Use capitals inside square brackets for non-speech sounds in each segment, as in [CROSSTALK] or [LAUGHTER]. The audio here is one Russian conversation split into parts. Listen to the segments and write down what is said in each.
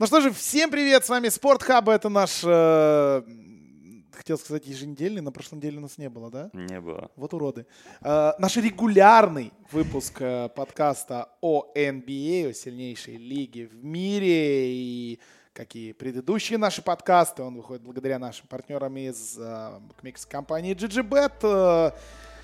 Ну что же, всем привет, с вами Спортхаб, это наш, э, хотел сказать еженедельный, на прошлой неделе у нас не было, да? Не было. Вот уроды. Э, наш регулярный выпуск э, подкаста о NBA, о сильнейшей лиге в мире и как и предыдущие наши подкасты, он выходит благодаря нашим партнерам из э, компании GGBet. Э,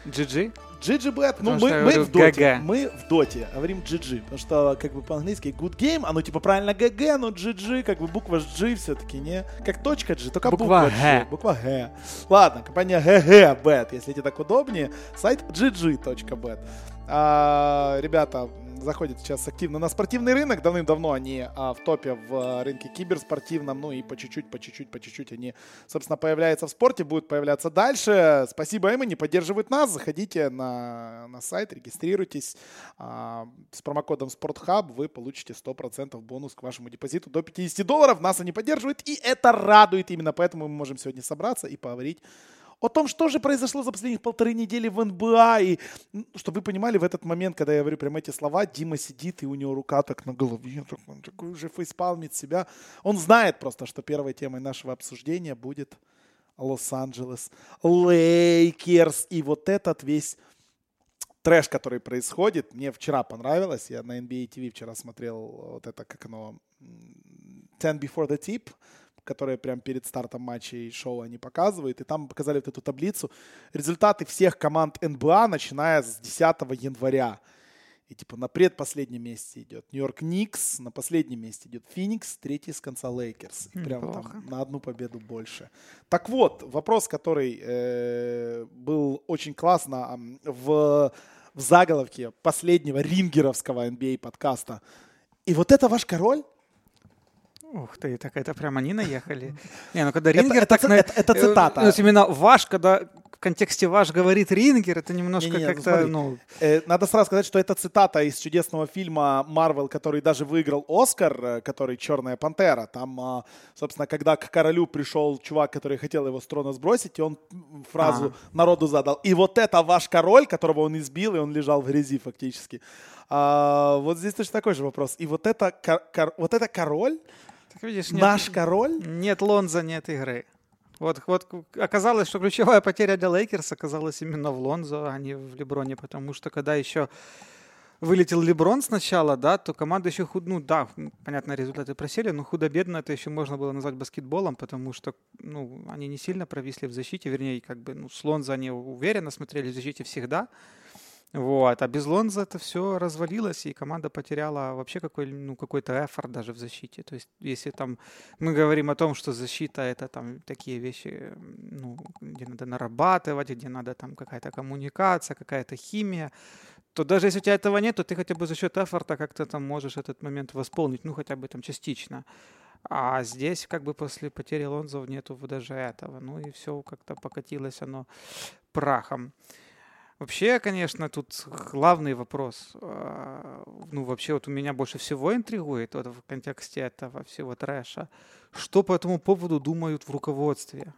GG? GG ну мы, мы в доте, мы в доте, говорим GG, потому что как бы по-английски good game, оно типа правильно GG, но GG, как бы буква G все-таки не, как точка G, только буква, буква G, буква G. Ладно, компания GG Bet, если тебе так удобнее, сайт gg.bet. А, ребята, заходят сейчас активно на спортивный рынок. Давным-давно они а, в топе в а, рынке киберспортивном. Ну и по чуть-чуть, по чуть-чуть, по чуть-чуть они, собственно, появляются в спорте, будут появляться дальше. Спасибо им, они поддерживают нас. Заходите на, на сайт, регистрируйтесь. А, с промокодом SportHub вы получите 100% бонус к вашему депозиту до 50 долларов. Нас они поддерживают, и это радует. Именно поэтому мы можем сегодня собраться и поговорить о том, что же произошло за последних полторы недели в НБА. И, чтобы вы понимали, в этот момент, когда я говорю прямо эти слова, Дима сидит, и у него рука так на голове, [LAUGHS] так, он такой уже фейспалмит себя. Он знает просто, что первой темой нашего обсуждения будет Лос-Анджелес Лейкерс. И вот этот весь трэш, который происходит, мне вчера понравилось. Я на NBA TV вчера смотрел вот это, как оно, 10 Before the Tip, которые прямо перед стартом матчей шоу они показывают. И там показали вот эту таблицу. Результаты всех команд НБА, начиная с 10 января. И типа на предпоследнем месте идет Нью-Йорк Никс, на последнем месте идет Феникс, третий с конца Лейкерс. И прям там на одну победу больше. Так вот, вопрос, который э, был очень классно в, в заголовке последнего рингеровского NBA подкаста. И вот это ваш король? Ух ты, так это прям они наехали. [LAUGHS] Не, ну когда Рингер это, так... Это, на... это, это цитата. Ну, именно ваш, когда в контексте ваш говорит Рингер, это немножко не, не, как-то, ну... Э, надо сразу сказать, что это цитата из чудесного фильма Марвел, который даже выиграл Оскар, э, который «Черная пантера». Там, а, собственно, когда к королю пришел чувак, который хотел его с трона сбросить, и он фразу а. народу задал. И вот это ваш король, которого он избил, и он лежал в грязи фактически. А, вот здесь точно такой же вопрос. И вот это, кор, вот это король, так видишь, нет, Наш король? Нет Лонзо, нет игры. Вот, вот оказалось, что ключевая потеря для Лейкерс оказалась именно в Лонзо, а не в Леброне, потому что когда еще вылетел Леброн сначала, да, то команда еще худ, ну да, понятно, результаты просели, но худо-бедно это еще можно было назвать баскетболом, потому что, ну, они не сильно провисли в защите, вернее, как бы, ну, с Лонзо они уверенно смотрели в защите всегда, вот. А без Лонза это все развалилось, и команда потеряла вообще какой, ну, какой-то эфорт даже в защите. То есть, если там мы говорим о том, что защита это там такие вещи, ну, где надо нарабатывать, где надо там какая-то коммуникация, какая-то химия, то даже если у тебя этого нет, то ты хотя бы за счет эфорта как-то там можешь этот момент восполнить, ну, хотя бы там частично. А здесь как бы после потери Лонзов нету даже этого. Ну и все как-то покатилось оно прахом. Вообще, конечно, тут главный вопрос, а, ну, вообще вот у меня больше всего интригует вот в контексте этого всего трэша, что по этому поводу думают в руководстве.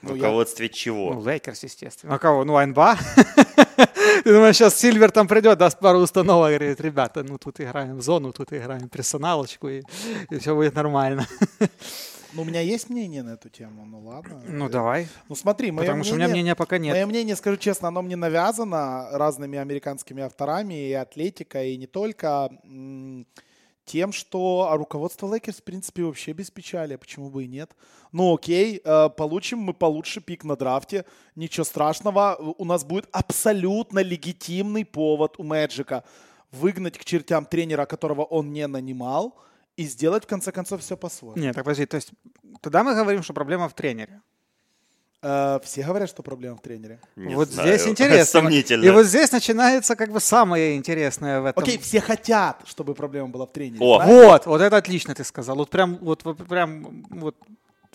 В ну, руководстве я... чего? Ну, Лейкерс, естественно. А кого? Ну, НБА? [LAUGHS] Ты думаешь, сейчас Сильвер там придет, даст пару установок, говорит, ребята, ну тут играем в зону, тут играем персоналочку, и, и все будет нормально. [LAUGHS] Ну, у меня есть мнение на эту тему, ну ладно. Ну, давай. Ну, смотри, мое Потому мнение, что у меня мнения пока нет. Мое мнение, скажу честно, оно мне навязано разными американскими авторами из Athletic а, и не только тем, что руководство Лейкерс, в принципе, вообще без печали, почему бы и нет. Ну окей, э, получим мы получше пик на драфте, ничего страшного, у нас будет абсолютно легитимный повод у Мэджика выгнать к чертям тренера, которого он не нанимал, и сделать, в конце концов, все по-своему. Нет, так подожди, то есть тогда мы говорим, что проблема в тренере. Uh, все говорят, что проблема в тренере. Не вот знаю. здесь [LAUGHS] интересно. Сомнительно. И вот здесь начинается как бы самое интересное в этом. Окей, okay, все хотят, чтобы проблема была в тренере. О, вот, вот это отлично ты сказал. Вот прям, вот, вот прям, вот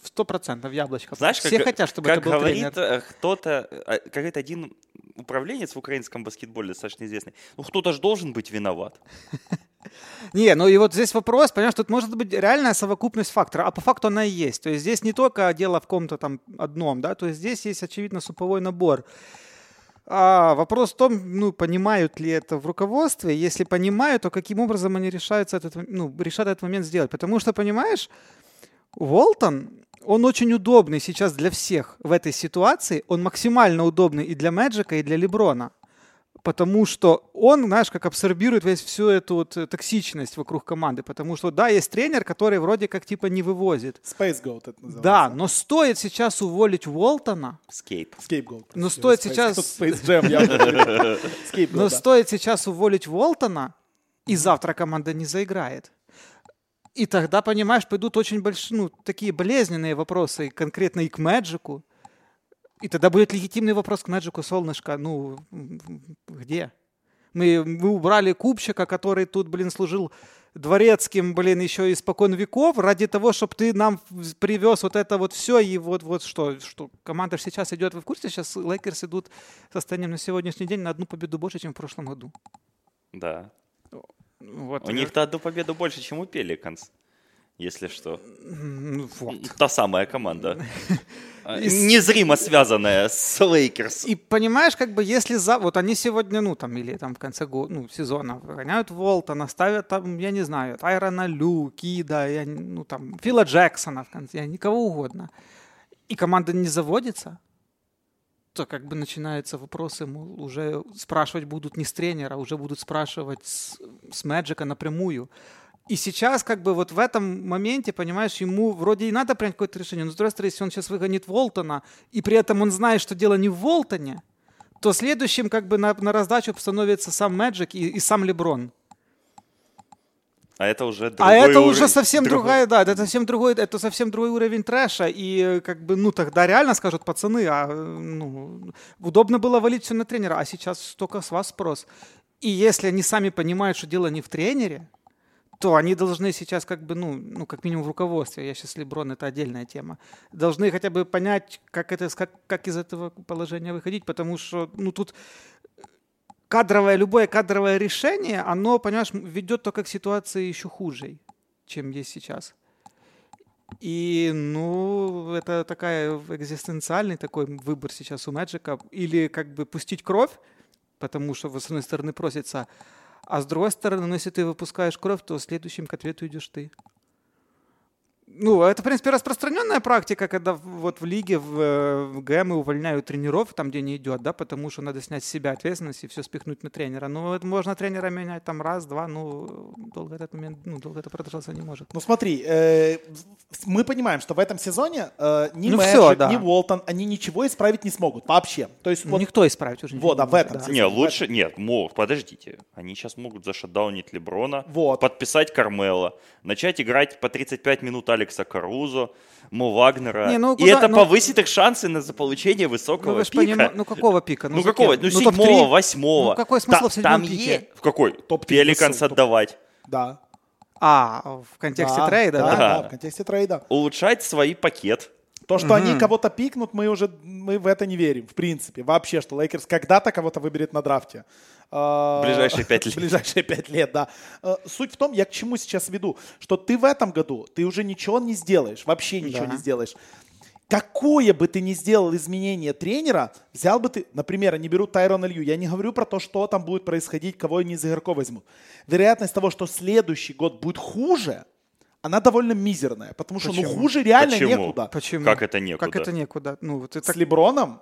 сто процентов яблочко. Знаешь, все как, хотят, чтобы как это был говорит тренер. Э, кто-то, э, какой-то один управленец в украинском баскетболе достаточно известный. Ну кто-то же должен быть виноват. [LAUGHS] Не, ну и вот здесь вопрос, понимаешь, тут может быть реальная совокупность факторов, а по факту она и есть. То есть здесь не только дело в ком-то там одном, да, то есть здесь есть, очевидно, суповой набор А вопрос в том, ну, понимают ли это в руководстве. Если понимают, то каким образом они решаются этот, ну, решат этот момент сделать. Потому что, понимаешь, Уолтон, он очень удобный сейчас для всех в этой ситуации. Он максимально удобный и для Мэджика, и для Леброна потому что он, знаешь, как абсорбирует весь всю эту вот э, токсичность вокруг команды, потому что, да, есть тренер, который вроде как типа не вывозит. Space Goat это называется. Да, но стоит сейчас уволить Уолтона. Scape. Scapegoat. Но стоит сейчас... Space Jam, я [LAUGHS] Но стоит сейчас уволить Уолтона, и завтра команда не заиграет. И тогда, понимаешь, пойдут очень большие, ну, такие болезненные вопросы, конкретно и к Мэджику, и тогда будет легитимный вопрос к Мэджику Солнышко. Ну, где? Мы, мы убрали Купчика, который тут, блин, служил дворецким, блин, еще испокон веков, ради того, чтобы ты нам привез вот это вот все, и вот, вот что, что команда сейчас идет, вы в курсе, сейчас Лейкерс идут состоянием на сегодняшний день на одну победу больше, чем в прошлом году. Да. Вот. У них-то одну победу больше, чем у Пеликанс если что. Вот. Та самая команда. [LAUGHS] Незримо связанная с Лейкерс. И понимаешь, как бы если за... Вот они сегодня, ну там, или там в конце года, ну, сезона выгоняют Волтона, ставят там, я не знаю, Тайрона Лю, Кида, я, ну там, Фила Джексона в конце, никого угодно. И команда не заводится, то как бы начинаются вопросы, мол, уже спрашивать будут не с тренера, уже будут спрашивать с, с Мэджика напрямую. И сейчас, как бы вот в этом моменте, понимаешь, ему вроде и надо принять какое-то решение, но с другой стороны, если он сейчас выгонит Волтона, и при этом он знает, что дело не в Волтоне, то следующим как бы на, на раздачу становится сам Мэджик и, и сам Леброн. А это уже другой А это уровень, уже совсем другой. другая, да, это совсем другой, это совсем другой уровень трэша. И как бы, ну тогда реально скажут пацаны, а ну, удобно было валить все на тренера, а сейчас только с вас спрос. И если они сами понимают, что дело не в тренере, то они должны сейчас как бы, ну, ну, как минимум в руководстве, я сейчас Леброн, это отдельная тема, должны хотя бы понять, как, это, как, как из этого положения выходить, потому что, ну, тут кадровое, любое кадровое решение, оно, понимаешь, ведет только к ситуации еще хуже, чем есть сейчас. И, ну, это такая экзистенциальный такой выбор сейчас у Мэджика. Или как бы пустить кровь, потому что, с одной стороны, просится а с другой стороны, ну, если ты выпускаешь кровь, то следующим к ответу идешь ты. Ну, это, в принципе, распространенная практика, когда вот в лиге, в, в ГМ увольняют тренеров, там, где не идет, да, потому что надо снять с себя ответственность и все спихнуть на тренера. Ну, это можно тренера менять там раз, два, ну, долго этот момент, ну, долго это продолжаться не может. Ну, смотри, э, мы понимаем, что в этом сезоне э, ни ну, Мэджик, все, да. ни Уолтон, они ничего исправить не смогут вообще. То есть, вот, Никто исправить уже не Вот, да, в этом да. Не, лучше, нет, могут, подождите. Они сейчас могут зашатдаунить Леброна, вот. подписать Кармело, начать играть по 35 минут Алекса Карузо, Мо Вагнера. Не, ну, куда, и это ну, повысит их шансы на получение высокого ну, пика. Поним... Ну какого пика? Ну, ну какого? Ну, ну седьмого, восьмого. Ну какой смысл Та, в седьмом там пике? Е... В какой? Чтоб Пеликанс отдавать. Да. А, в контексте да, трейда, да? Да, да, в контексте трейда. Улучшать свой пакет. То, что угу. они кого-то пикнут, мы уже мы в это не верим, в принципе. Вообще, что Лейкерс когда-то кого-то выберет на драфте. А, ближайшие пять [LAUGHS] лет. Ближайшие пять лет, да. А, суть в том, я к чему сейчас веду, что ты в этом году, ты уже ничего не сделаешь, вообще ничего да. не сделаешь. Какое бы ты ни сделал изменение тренера, взял бы ты, например, они берут Тайрона Лью, я не говорю про то, что там будет происходить, кого они из игроков возьмут. Вероятность того, что следующий год будет хуже, она довольно мизерная, потому что ну, Почему? ну хуже реально Почему? некуда. Почему? Как это некуда? Как это некуда? Ну, вот это... С Леброном?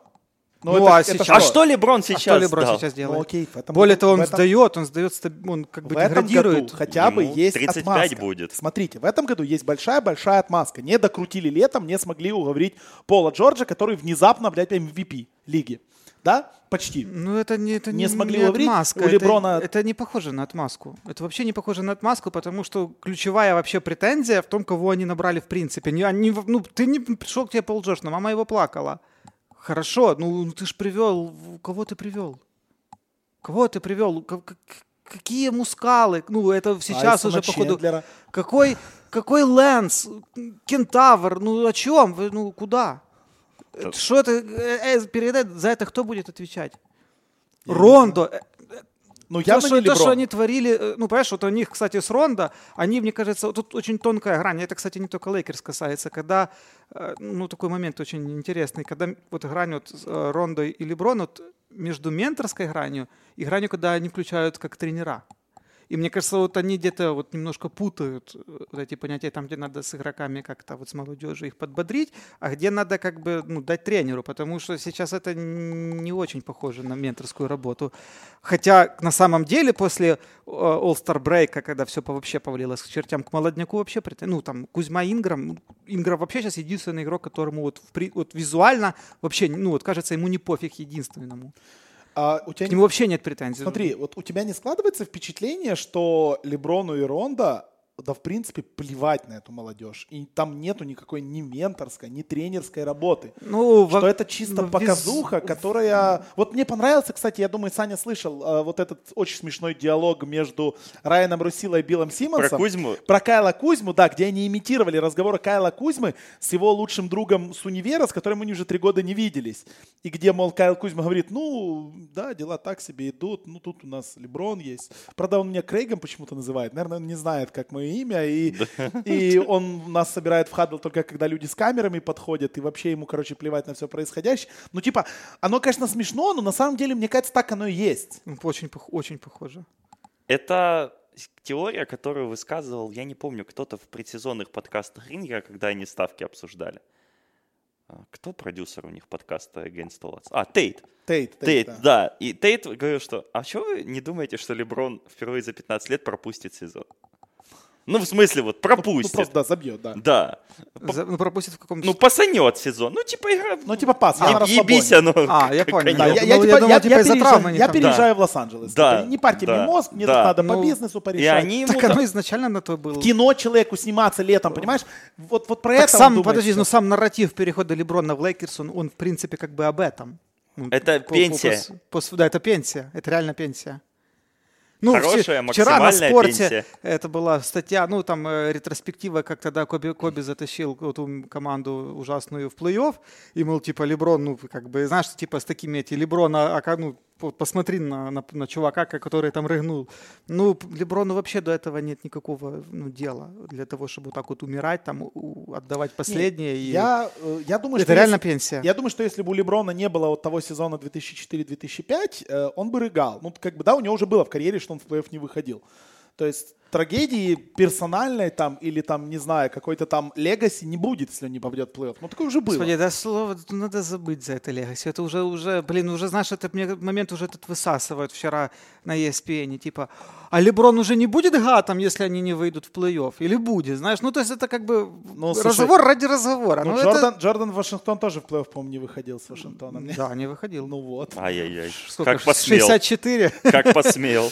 Ну, ну это, а, сейчас... а что Леброн сейчас? А что Леброн дал? сейчас делает? Ну, окей, этом, Более того, он этом... сдает, он сдает, он как бы в деградирует. Этом году хотя бы Ему есть 35 отмазка. будет. Смотрите, в этом году есть большая-большая отмазка. Не докрутили летом, не смогли уговорить Пола Джорджа, который внезапно, блядь, MVP лиги да, почти. Ну, это не, это не, не смогли не отмазка. У Леброна... это, это не похоже на отмазку. Это вообще не похоже на отмазку, потому что ключевая вообще претензия в том, кого они набрали в принципе. Не, они, ну, ты не пришел к тебе Пол Джордж, но мама его плакала. Хорошо, ну ты ж привел, кого ты привел? Кого ты привел? Какие мускалы? Ну, это сейчас Айсона уже, походу... Чендлера. Какой, какой Лэнс? Кентавр? Ну, о чем? Ну, куда? Что это? Э, э, перед за это кто будет отвечать? Я Рондо. Э, Ну, явно то, не то, что они творили, э, ну, понимаешь, вот у них, кстати, с Ронда, они, мне кажется, тут очень тонкая грань. Это, кстати, не только Лейкерс касается, когда, э, ну, такой момент очень интересный, когда вот грань вот э, Ронда и Леброн, вот между менторской гранью и гранью, когда они включают как тренера. И мне кажется, вот они где-то вот немножко путают э, вот эти понятия, там, где надо с игроками как-то вот с молодежью их подбодрить, а где надо как бы ну, дать тренеру, потому что сейчас это не очень похоже на менторскую работу. Хотя на самом деле после э, All-Star Break, когда все вообще повалилось к чертям, к молодняку вообще, ну там Кузьма Инграм, Инграм вообще сейчас единственный игрок, которому вот, вот визуально вообще, ну вот кажется, ему не пофиг единственному. А у тебя К нему вообще нет претензий. Смотри, вот у тебя не складывается впечатление, что Леброну и Ронда да, в принципе, плевать на эту молодежь. И там нету никакой ни менторской, ни тренерской работы. Ну, что во... это чисто ну, показуха, без... которая... Вот мне понравился, кстати, я думаю, Саня слышал э, вот этот очень смешной диалог между Райаном Русило и Биллом Симмонсом. Про Кузьму? Про Кайла Кузьму, да, где они имитировали разговоры Кайла Кузьмы с его лучшим другом с универа, с которым они уже три года не виделись. И где, мол, Кайл Кузьма говорит, ну, да, дела так себе идут, ну, тут у нас Леброн есть. Правда, он меня Крейгом почему-то называет. Наверное, он не знает, как мы имя, и, и он нас собирает в хадл только когда люди с камерами подходят, и вообще ему, короче, плевать на все происходящее. Ну, типа, оно, конечно, смешно, но на самом деле, мне кажется, так оно и есть. Ну, очень, очень похоже. Это теория, которую высказывал, я не помню, кто-то в предсезонных подкастах Рингера, когда они ставки обсуждали. А, кто продюсер у них подкаста Against All Odds? А, Тейт. Тейт, Тейт, да. да. И Тейт говорил, что, а что вы не думаете, что Леброн впервые за 15 лет пропустит сезон? Ну, в смысле, вот пропустит. Ну, просто, да, забьет, да. Да. За, ну, пропустит в каком-то... Ну, пасанет сезон. Ну, типа игра... Ну, типа пас, я а, Ебись оно. А, я понял. Да, я, я, ну, типа, я, думал, я, типа, я, переезжаю, я переезжаю да. в Лос-Анджелес. Да. Типа, не парьте да. мне мозг, мне да. тут надо ну, по бизнесу порешать. И они ему... Так оно изначально на то было. В кино человеку сниматься летом, понимаешь? Вот, вот про так это сам, подожди, ну сам нарратив перехода Леброна в Лейкерс, он, он в принципе как бы об этом. Это пенсия. Да, это пенсия. Это реально пенсия. Ну, Хорошая, вчера на спорте пенсия. это была статья, ну, там э, ретроспектива, как тогда Коби, Коби затащил эту команду ужасную в плей-офф, и, мол, типа, Леброн, ну, как бы, знаешь, типа, с такими эти, Леброна, а, ну, посмотри на, на, на чувака, который там рыгнул. Ну, Леброну вообще до этого нет никакого ну, дела для того, чтобы вот так вот умирать, там, у, отдавать последнее. Нет, и... я, э, я думаю, это реально если, пенсия. Я думаю, что если бы у Леброна не было вот того сезона 2004-2005, э, он бы рыгал. Ну, как бы, да, у него уже было в карьере, что он в плей-офф не выходил. То есть трагедии персональной там или там, не знаю, какой-то там легаси не будет, если он не попадет в плей-офф. Ну, такое уже было. Господи, да слово, надо забыть за это legacy. Это уже, уже, блин, уже, знаешь, этот момент уже этот высасывают вчера на ESPN, типа, а Леброн уже не будет GOAT ом, если они не выйдут в плей-офф? Или будет, знаешь? Ну, то есть это как бы ну, слушай, разговор ради разговора. Ну, Джордан, это... Джордан Вашингтон тоже в плей-офф, по-моему, не выходил с Вашингтоном. Да, не выходил. Ну вот. Ай-яй-яй. Сколько? Как посмел. 64? Как посмел.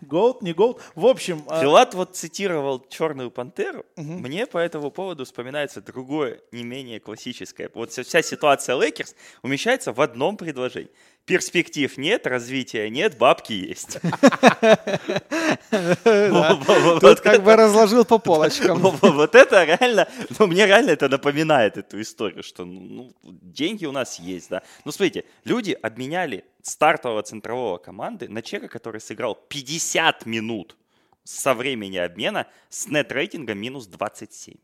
GOAT, не GOAT. В общем... А Филат вот цитировал «Черную пантеру». Угу. Мне по этому поводу вспоминается другое, не менее классическое. Вот вся ситуация Лейкерс умещается в одном предложении. Перспектив нет, развития нет, бабки есть. [LAUGHS] [LAUGHS] Тут как бы разложил по [LAUGHS] полочкам. Вот это реально, ну мне реально это напоминает эту историю, что ну, деньги у нас есть, да. Ну смотрите, люди обменяли стартового центрового команды на человека, который сыграл 50 минут со времени обмена с нет-рейтингом минус 27.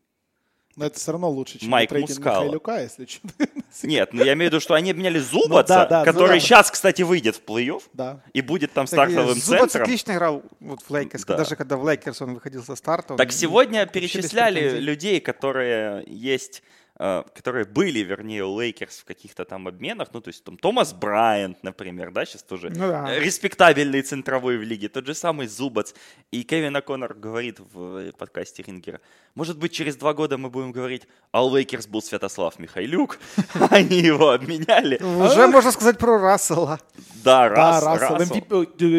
Но это все равно лучше, чем Майк Мускала. Михайлюка, если что. [LAUGHS] Нет, ну я имею в виду, что они обменяли Зубаца, ну, да, да, который ну, да. сейчас, кстати, выйдет в плей-офф да. и будет там стартовым Зубац центром. отлично играл вот в Лейкерс, да. даже когда в Лейкерс он выходил со старта. Так сегодня перечисляли людей, которые есть которые были, вернее, у Лейкерс в каких-то там обменах, ну, то есть там Томас Брайант, например, да, сейчас тоже ну, да. респектабельный центровой в лиге, тот же самый Зубац. И Кевин Коннор говорит в подкасте Рингера, может быть, через два года мы будем говорить, а у Лейкерс был Святослав Михайлюк, [LAUGHS] они его обменяли. Уже можно сказать про Рассела. Да, Рассел.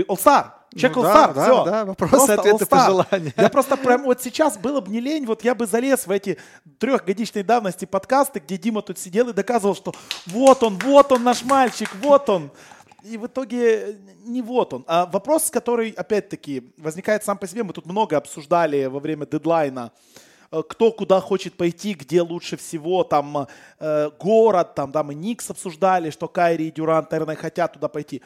All-Star. Check ну, да, да, все. Да, вопросы, ответы, пожелания. Я просто прям вот сейчас было бы не лень, вот я бы залез в эти трехгодичной давности подкасты, где Дима тут сидел и доказывал, что вот он, вот он наш мальчик, вот он. И в итоге не вот он. А вопрос, который, опять-таки, возникает сам по себе, мы тут много обсуждали во время дедлайна, э, кто куда хочет пойти, где лучше всего, там э, город, там, да, мы Никс обсуждали, что Кайри и Дюрант, наверное, хотят туда пойти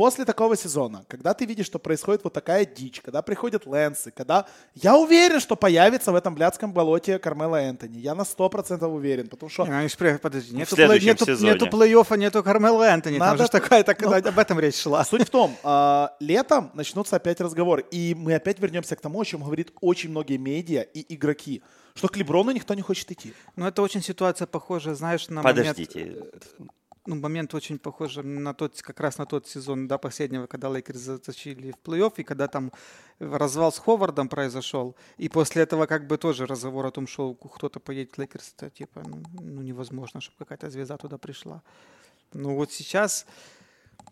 после такого сезона, когда ты видишь, что происходит вот такая дичь, когда приходят Лэнсы, когда... Я уверен, что появится в этом блядском болоте Кармела Энтони. Я на 100% уверен, потому что... Не, подожди, нету, плей, нету, нету плей-оффа, нету Кармела Энтони. Надо... Там же такая, так, ну, об этом речь шла. Суть в том, э, летом начнутся опять разговоры, и мы опять вернемся к тому, о чем говорит очень многие медиа и игроки что к Леброну никто не хочет идти. Ну, это очень ситуация похожая, знаешь, на Подождите. момент ну, момент очень похож на тот, как раз на тот сезон, да, последнего, когда Лейкерс затащили в плей-офф, и когда там развал с Ховардом произошел, и после этого как бы тоже разговор о том, что кто-то поедет в Лейкерс, это типа, ну, ну невозможно, чтобы какая-то звезда туда пришла. Ну, вот сейчас,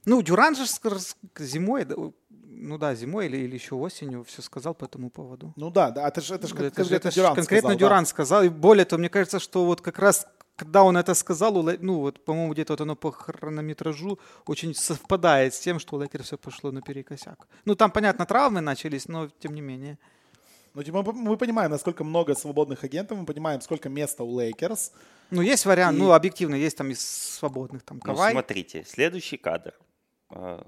ну, Дюран же зимой, ну да, зимой или, или еще осенью все сказал по этому поводу. Ну да, да, это же это, это, это, это Дюран конкретно сказал, Дюран да. сказал. И более того, мне кажется, что вот как раз когда он это сказал, ну вот, по-моему, где-то вот оно по хронометражу очень совпадает с тем, что у Лейкерс все пошло наперекосяк. Ну, там, понятно, травмы начались, но тем не менее. Ну, типа, мы понимаем, насколько много свободных агентов, мы понимаем, сколько места у Лейкерс. Ну, есть вариант, и... ну, объективно, есть там из свободных, там, Кавай. Ну, смотрите, следующий кадр. А,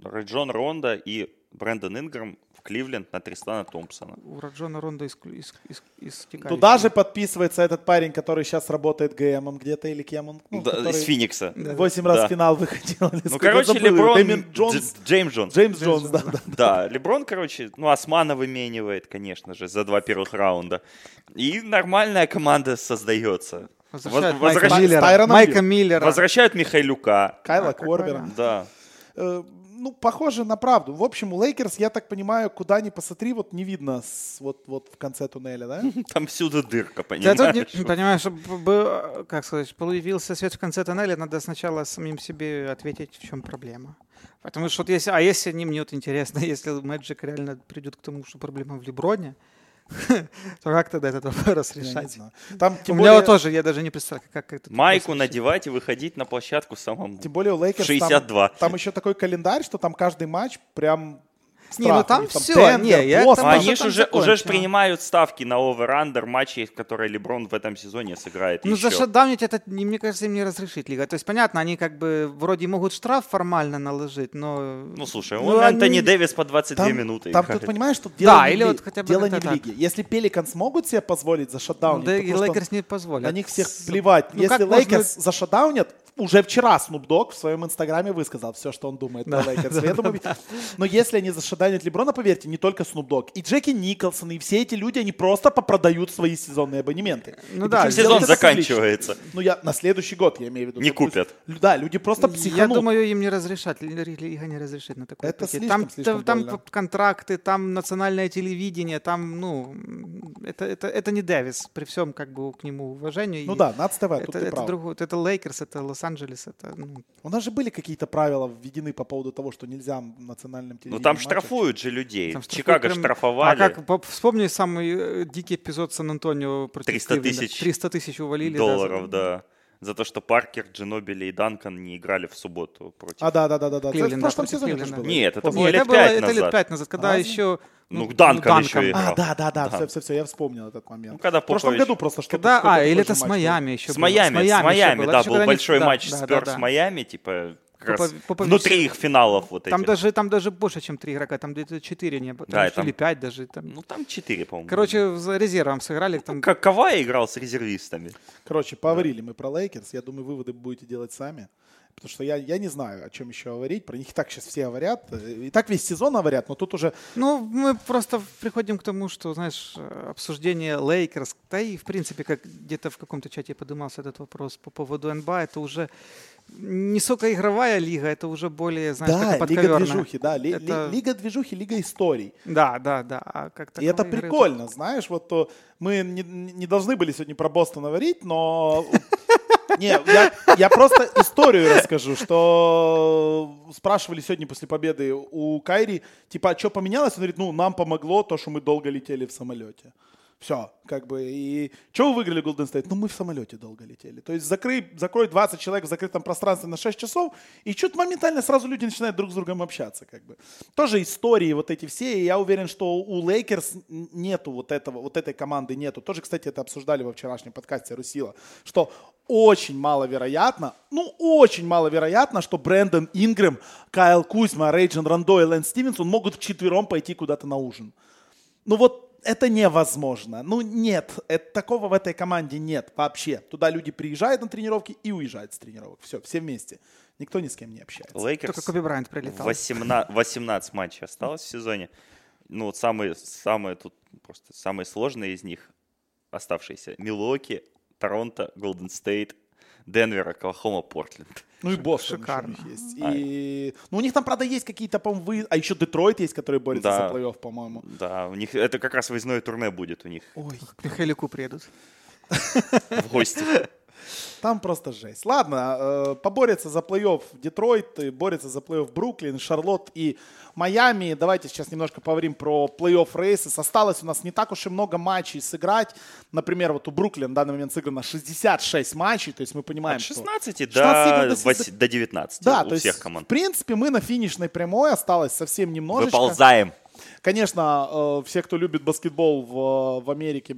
Раджон Ронда и Брэндон Инграм Кливленд на Тристана Томпсона. У Раджона Ронда из, из, из, из Туда же подписывается этот парень, который сейчас работает ГМом где-то или кем он? Ну, да, из Феникса. Восемь раз да. в финал выходил. Ну, короче, Леброн... Джонс. Джеймс Джонс. Джеймс Джонс, да, да. Да, Леброн, короче, ну, Османа выменивает, конечно же, за два первых раунда. И нормальная команда создается. Возвращают Майка, Миллера. Майка Миллера. Возвращают Михайлюка. Кайла Корбера. Да. Ну, похоже на правду. В общем, у Лейкерс, я так понимаю, куда ни посмотри, вот не видно с, вот, вот в конце туннеля, да? [LAUGHS] Там всюду дырка, понимаешь? Я тут не, понимаешь, чтобы, как сказать, появился свет в конце туннеля, надо сначала самим себе ответить, в чем проблема. Потому что вот если, а если не мне вот интересно, [LAUGHS] если Мэджик реально придет к тому, что проблема в Леброне, то как тогда этот вопрос решать? Там, У меня вот тоже, я даже не представляю, как это... Майку надевать и выходить на площадку самому. Тем более у Лейкерс 62. Там, там еще такой календарь, что там каждый матч прям не, ну там, там все, тендер, не, я там, Они же уже, уже принимают ставки на over-under матчей, которые Леброн в этом сезоне сыграет Ну, еще. за shutdown ить это, мне кажется, им не разрешит лига. То есть, понятно, они как бы вроде могут штраф формально наложить, но... Ну, слушай, ну, он они... Антони Дэвис по 22 там, минуты. Там тут понимаешь, что дело, да, не, или в, вот хотя бы дело не в лиге. Если Пеликанс могут себе позволить за shutdown, ну, да и Лейкерс не позволят. На них всех плевать. Ну, Если Лейкерс можно... за shutdown ят, уже вчера Snoop Dogg в своем инстаграме высказал все, что он думает да. про Лейкерс. Я думаю, но если они за shutdown ят Леброна, поверьте, не только Snoop Dogg, и Джек Николсон, и все эти люди, они просто попродают свои сезонные абонементы. Ну и да, сезон заканчивается. Ну я на следующий год, я имею в виду. Не купят. Да, люди просто психанут. Я думаю, им не разрешат, лига не разрешит на такое. Это слишком, там, слишком там, там контракты, там национальное телевидение, там, ну, это, это, это не Дэвис, при всем как бы к нему уважению. Ну и да, надо вставать, это, это, другое, это Лейкерс, это Лос-Анджелес, это... Ну... У нас же были какие-то правила введены по поводу того, что нельзя национальным телевидением. Ну там штрафуют же людей. Там Чикаго прям... штрафовали. А как, вспомни самый э, дикий эпизод Сан-Антонио против 300 тысяч 300 тысяч увалили. Долларов, да. да за то, что Паркер, Джинобили и Данкан не играли в субботу против. А, да, да, да, да, да. в прошлом сезоне было. Нет, это было лет пять назад. Это лет пять назад, когда еще ну, ну Данкан, еще а, играл. А, да, да, да, все, все, все, я вспомнил этот момент. Ну, когда в прошлом году просто что-то. Когда, а, или это с Майами еще С Майами, с Майами, да, был большой матч Спёрс с Майами, типа как раз по, по, внутри их финалов вот там этих. Даже, там даже больше, чем три игрока, там где-то четыре не было. Да, там, или пять даже. Там. Ну, там четыре, по-моему. Короче, за резервом сыграли. Там... Как Кавай играл с резервистами. Короче, поговорили да. мы про Лейкерс. Я думаю, выводы будете делать сами. Потому что я, я не знаю, о чем еще говорить. Про них и так сейчас все говорят. И так весь сезон говорят, но тут уже... Ну, мы просто приходим к тому, что, знаешь, обсуждение Лейкерс, да и, в принципе, как где-то в каком-то чате поднимался этот вопрос по поводу НБА, это уже не игровая лига, это уже более, знаешь, да, лига движухи, да, ли, это... лига движухи, лига историй. Да, да, да. А как И это прикольно, знаешь, вот то мы не, не должны были сегодня про Бостон говорить, но [LAUGHS] не, я, я просто историю расскажу, что спрашивали сегодня после победы у Кайри, типа, а что поменялось? Он говорит, ну, нам помогло то, что мы долго летели в самолете. Все, как бы, и что вы выиграли Golden State? Ну, мы в самолете долго летели. То есть закрой, закрой 20 человек в закрытом пространстве на 6 часов, и что-то моментально сразу люди начинают друг с другом общаться, как бы. Тоже истории вот эти все, и я уверен, что у Лейкерс нету вот этого, вот этой команды нету. Тоже, кстати, это обсуждали во вчерашнем подкасте Руссилло, что очень маловероятно, ну, очень маловероятно, что Брэндон Ингрэм, Кайл Кузьма, Рэджон Рондо и Лэнс Стивенсон могут вчетвером пойти куда-то на ужин. Ну вот это невозможно. Ну нет, это, такого в этой команде нет вообще. Туда люди приезжают на тренировки и уезжают с тренировок. Все, все вместе. Никто ни с кем не общается. Лейкерс Только Коби Брайант прилетал. 18, 18 матчей осталось в сезоне. Ну вот самые, самые тут просто самые сложные из них оставшиеся. Милуоки, Торонто, Голден Стейт, Денвер, Оклахома, Портленд. Ну и Бостон Шикарно. еще есть. И... Ну у них там, правда, есть какие-то, по-моему, вы... А еще Детройт есть, который борется да. за плей-офф, по-моему. Да, у них это как раз выездное турне будет у них. Ой, к Михайлюку приедут. В гости. Там просто жесть. Ладно, э, поборется за плей-офф Детройт, борется за плей-офф Бруклин, Шарлотт и Майами. Давайте сейчас немножко поговорим про плей-офф рейсы. Осталось у нас не так уж и много матчей сыграть. Например, вот у Бруклин в данный момент сыграно 66 матчей, то есть мы понимаем, От 16 что... до, 16 до 19 да, у то всех есть, команд. В принципе, мы на финишной прямой, осталось совсем немножечко. Выползаем. Конечно, э, все, кто любит баскетбол в, в Америке,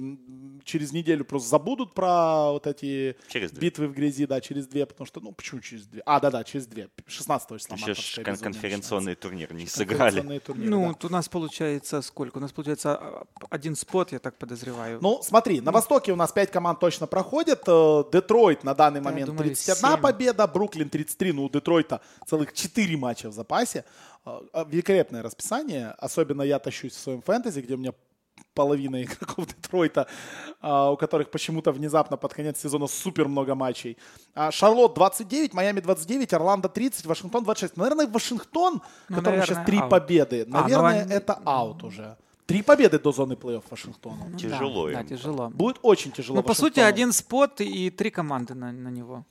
через неделю просто забудут про вот эти через битвы в грязи, да, через две, потому что, ну, почему через две? А, да-да, через две. 16 числа. Еще кон- конференционный турнир не сыграли. Турнир, ну, да. у нас получается сколько? У нас получается а, один спот, я так подозреваю. Ну, смотри, на Востоке у нас 5 команд точно проходят. Э, Детройт на данный момент думаю, 31 7. победа, Бруклин 33, ну, у Детройта целых 4 матча в запасе. Э, э, великолепное расписание. Особенно я тащусь в своем фэнтези, где у меня половина [LAUGHS] игроков Детройта, а, у которых почему-то внезапно под конец сезона супер много матчей. А, Шарлот 29, Майами 29, Орландо 30, Вашингтон 26. Наверное, Вашингтон, ну, которому сейчас три победы, а, наверное, а, это аут уже. Три победы до зоны плей-офф Вашингтону. Ну, тяжело. Да, да, тяжело. Будет очень тяжело. Ну, по сути, один спот и три команды на, на него.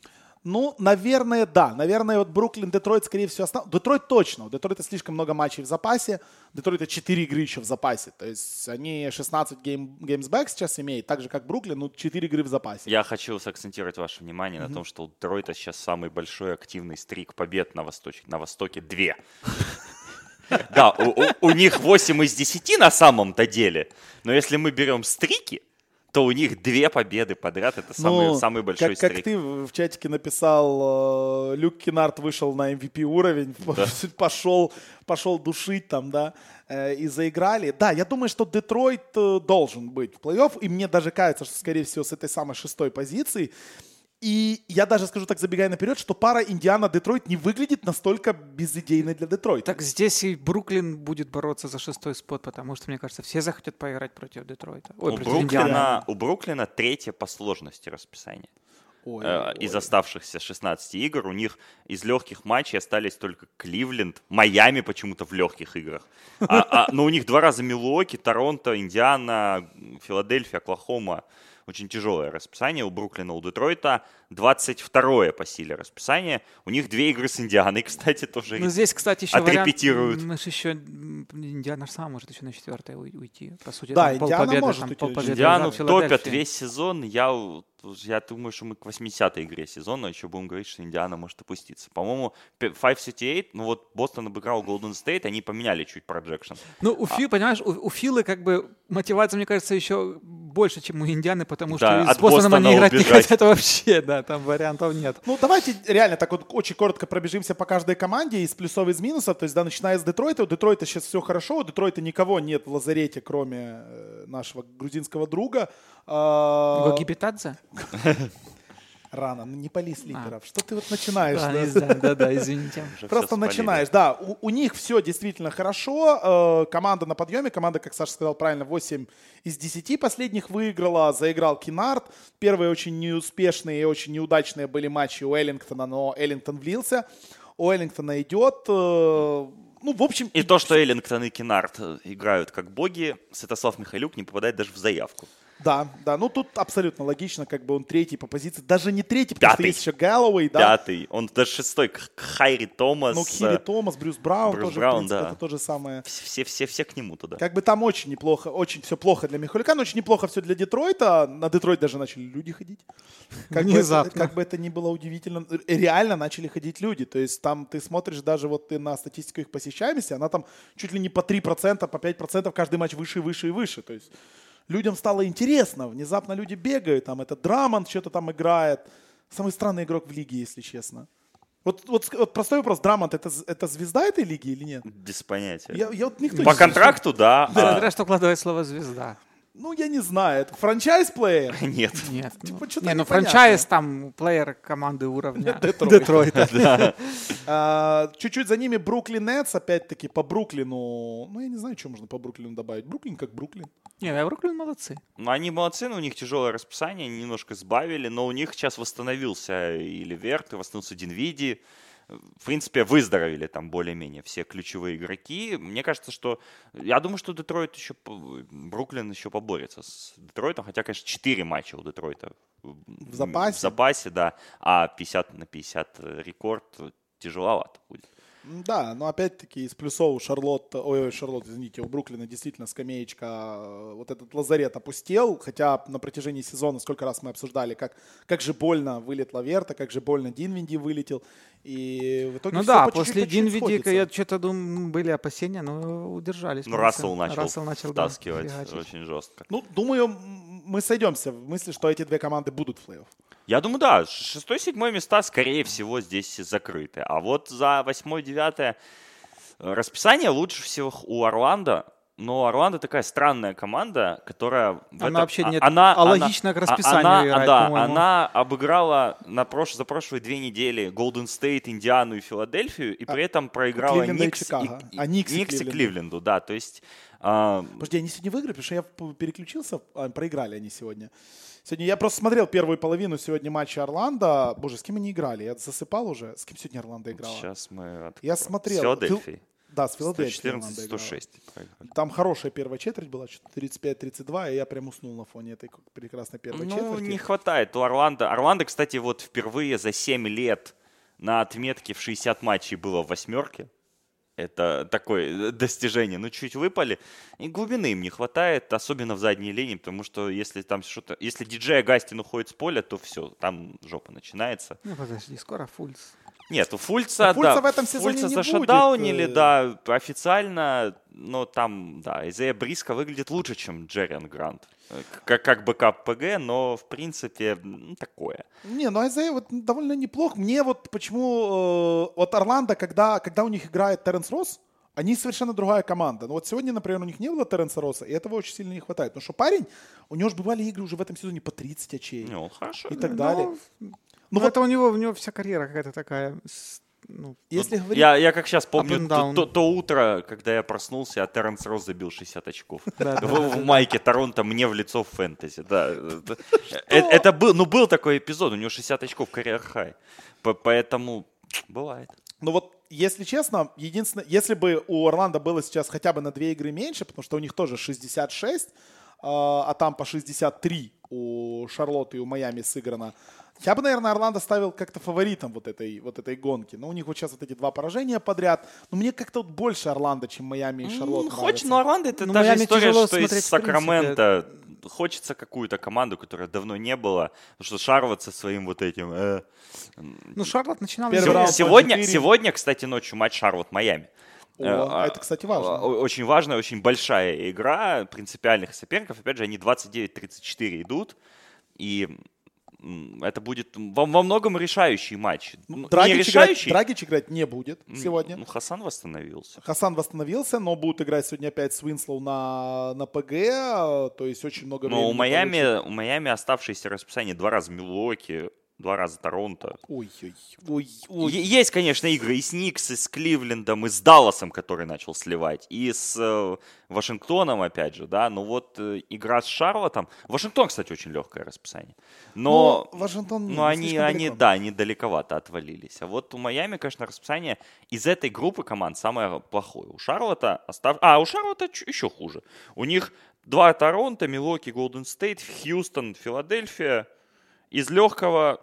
Ну, наверное, да. Наверное, вот Бруклин, Детройт, скорее всего, основ... Детройт точно. У Детройта слишком много матчей в запасе. Детройта 4 игры еще в запасе. То есть они 16 games back сейчас имеют, так же, как Бруклин, ну, 4 игры в запасе. Я хочу сакцентировать ваше внимание mm-hmm. на том, что у Детройта сейчас самый большой активный streak побед на Востоке. На Востоке две. [LAUGHS] Да, у них 8 из 10 на самом-то деле. Но если мы берем streak и, то у них две победы подряд. Это самый, ну, самый большой как, streak. Как ты в чатике написал, э, Люк Кеннард вышел на MVP уровень, [LAUGHS] да. [LAUGHS] пошел, пошел душить там, да, э, и заиграли. Да, я думаю, что Детройт э, должен быть в плей-офф, и мне даже кажется, что, скорее всего, с этой самой шестой позиции. И я даже скажу так, забегая наперед, что пара Индиана-Детройт не выглядит настолько безидейной для Детройта. Так здесь и Бруклин будет бороться за шестой спот, потому что, мне кажется, все захотят поиграть против Детройта. Ой, у, против Бруклина, у Бруклина третье по сложности расписание. Ой, э, из ой. оставшихся 16 игр у них из легких матчей остались только Кливленд, Майами почему-то в легких играх. А, а, но у них два раза Милуоки, Торонто, Индиана, Филадельфия, Оклахома очень тяжелое расписание у Бруклина, у Детройта. 22 по силе расписание. У них две игры с Индианой, кстати, тоже Ну, здесь, кстати, еще отрепетируют. Вариант, мы же еще... Индиана сама может еще на четвертое уйти. По сути, да, там Индиана победы, может там, уйти. Победы, Индиану топят весь сезон. Я, я думаю, что мы к 80-й игре сезона еще будем говорить, что Индиана может опуститься. По-моему, 5-8, ну вот Бостон обыграл Голден Стейт, они поменяли чуть projection. Ну, у а... Фи, понимаешь, у, у Филы как бы мотивация, мне кажется, еще больше, чем у Индианы, потому да, что с Бостоном они играть убежать. не хотят вообще, да, там вариантов нет. Ну, давайте реально так вот очень коротко пробежимся по каждой команде из плюсов, из минусов. То есть, да, начиная с Детройта. У Детройта сейчас все хорошо. У Детройта никого нет в лазарете, кроме э, нашего грузинского друга. А, Гогибитадзе? [LAUGHS] рано, ну не пали слиперов. А. Что ты вот начинаешь? Да, да, да, извините. Просто начинаешь, да. У, у них все действительно хорошо. Э, команда на подъеме, команда, как Саша сказал правильно, 8 из 10 последних выиграла. Заиграл Кинард. Первые очень неуспешные и очень неудачные были матчи у Эллингтона, но Эллингтон влился. У Эллингтона идет э, ну, в общем... И то, что Эллингтон и Кинард играют как боги, Святослав Михайлюк не попадает даже в заявку. Да, да, ну тут абсолютно логично, как бы он третий по позиции, даже не третий, потому Пятый. что есть еще Галлоуэй, да. Пятый, он даже шестой, Хайри Томас. Ну, Хири Томас, Брюс Браун Брюс тоже, Браун, в принципе, да. это то же самое. Все, все, все к нему туда. Как бы там очень неплохо, очень все плохо для Михалюка, но очень неплохо все для Детройта. На Детройт даже начали люди ходить. [LAUGHS] Как Внезапно. Бы это, как бы это ни было удивительно, реально начали ходить люди. То есть там ты смотришь даже вот ты на статистику их посещаемости, она там чуть ли не по 3%, по 5% каждый матч выше и выше и выше. То есть людям стало интересно, внезапно люди бегают, там это Драмон что-то там играет. Самый странный игрок в лиге, если честно. Вот, вот, вот простой вопрос, Драмонт это, это звезда этой лиги или нет? Без понятия. Я, я вот никто По не контракту, да. Да, а... что вкладывает слово звезда. Ну, я не знаю, это франчайз-плеер? [LAUGHS] Нет. Нет. Типа, ну, не, ну франчайз там плеер команды уровня [LAUGHS] Детройта. да. [LAUGHS] а, чуть-чуть за ними Бруклин Нетс, опять-таки по Бруклину. Ну, я не знаю, что можно по Бруклину добавить. Бруклин как Бруклин. Не, да, Бруклин молодцы. Ну, они молодцы, но у них тяжелое расписание, немножко сбавили, но у них сейчас восстановился и Леверт, и восстановился Динвиди в принципе, выздоровели там более-менее все ключевые игроки. Мне кажется, что... Я думаю, что Детройт еще... Бруклин еще поборется с Детройтом, хотя, конечно, 4 матча у Детройта в запасе. В запасе, да. А 50 на 50 рекорд тяжеловато будет. Да, но опять-таки из плюсов у Шарлотта, ой, Шарлотт, извините, у Бруклина действительно скамеечка, э, вот этот лазарет опустел, хотя на протяжении сезона сколько раз мы обсуждали, как, как же больно вылет Лаверта, как же больно Динвинди вылетел, и в итоге Ну да, по после Динвиди, я что-то думаю, были опасения, но удержались. Ну, Рассел начал, Рассел начал втаскивать да, очень жестко. Ну, думаю, мы сойдемся в мысли, что эти две команды будут в плей-офф. Я думаю, да, шестой-седьмой места, скорее всего, здесь закрыты. А вот за восьмое-девятое расписание лучше всего у Орландо. Но Орландо такая странная команда, которая... Она этом, вообще нет она, алогична к расписанию она, играет, Да, по-моему. она обыграла на прош, за прошлые две недели Голден Стейт, Индиану и Филадельфию, и а, при этом проиграла Никс, и, и, а, Никс, и, Никс и Кливленду. Да, то есть... А... Подожди, они сегодня выиграли, потому что я переключился, а, проиграли они сегодня. Сегодня я просто смотрел первую половину сегодня матча Орландо. Боже, с кем они играли? Я засыпал уже. С кем сегодня Орландо играла? Сейчас мы... Откроем. Я смотрел. Да, с Филадельфией. 114-106. Там хорошая первая четверть была, что-то 35-32, и я прям уснул на фоне этой прекрасной первой ну, четверти. Ну, не хватает у Орландо. Орландо, кстати, вот впервые за 7 лет на отметке в 60 матчей было в восьмерке. Это такое достижение. Ну, чуть выпали. И глубины им не хватает, особенно в задней линии, потому что если там что-то... Если Ди Джей Огастин уходит с поля, то все, там жопа начинается. Ну, подожди, скоро Фульс. Нет, у Фульца, у Фульца да, в этом сезоне Фульца не за shutdown или, будет. да, официально, но там, да, Айзея Бриско выглядит лучше, чем Джерриан Грант. Как, как backup PG, но, в принципе, ну, такое. Не, ну Айзея вот довольно неплох. Мне вот почему... Э, вот Орландо, когда, когда у них играет Теренс Росс, они совершенно другая команда. Но вот сегодня, например, у них не было Теренса Росса, и этого очень сильно не хватает. Потому что парень, у него же бывали игры уже в этом сезоне по 30 очей. Ну, хорошо. И так далее. Ну, ну, вот это у него, у него вся карьера какая-то такая ну, если говорить... я, я как сейчас помню то, то, то утро, когда я проснулся, а Терренс Росс забил 60 очков. [LAUGHS] В, майке Торонто мне в лицо в фэнтези. Да. Это был, ну, был такой эпизод, у него 60 очков карьер хай. Поэтому бывает. Ну вот, если честно, единственное, если бы у Орландо было сейчас хотя бы на две игры меньше, потому что у них тоже 66, а, а там по 63 у Шарлотты и у Майами сыграно, я бы, наверное, Орландо ставил как-то фаворитом вот этой, вот этой гонки. Но у них вот сейчас вот эти два поражения подряд. Но мне как-то вот больше Орландо, чем Майами и Шарлотт. Хочешь, но Орландо это ну, та же история, что из Сакрамента. Хочется какую-то команду, которая давно не было. Потому что Шарлот со своим вот этим... Э... Ну, Шарлот начинал... Сегодня, сегодня, сегодня, кстати, ночью матч Шарлот-Майами. О, э, а, это, кстати, важно. Очень важная, очень большая игра принципиальных соперников. Опять же, они 29-34 идут. И это будет во, во многом решающий матч. Ну, Драгич, не решающий. Играть, Драгич играть не будет сегодня. Ну, Хасан восстановился. Хасан восстановился, но будут играть сегодня опять Свинслоу на, на ПГ, то есть очень много. Но у Майами, у Майами оставшееся расписание два раза Милуоки, два раза Торонто. Ой, ой, ой, ой. Есть, конечно, игры и с Никс, и с Кливлендом, и с Далласом, который начал сливать, и с э, Вашингтоном, опять же, да, но вот э, игра с Шарлотом, Вашингтон, кстати, очень легкое расписание, но, но Вашингтон но они, они, да, они далековато отвалились, а вот у Майами, конечно, расписание из этой группы команд самое плохое. У Шарлота остав... А, у Шарлота еще хуже. У них два Торонто, Милоки, Голден Стейт, Хьюстон, Филадельфия. Из легкого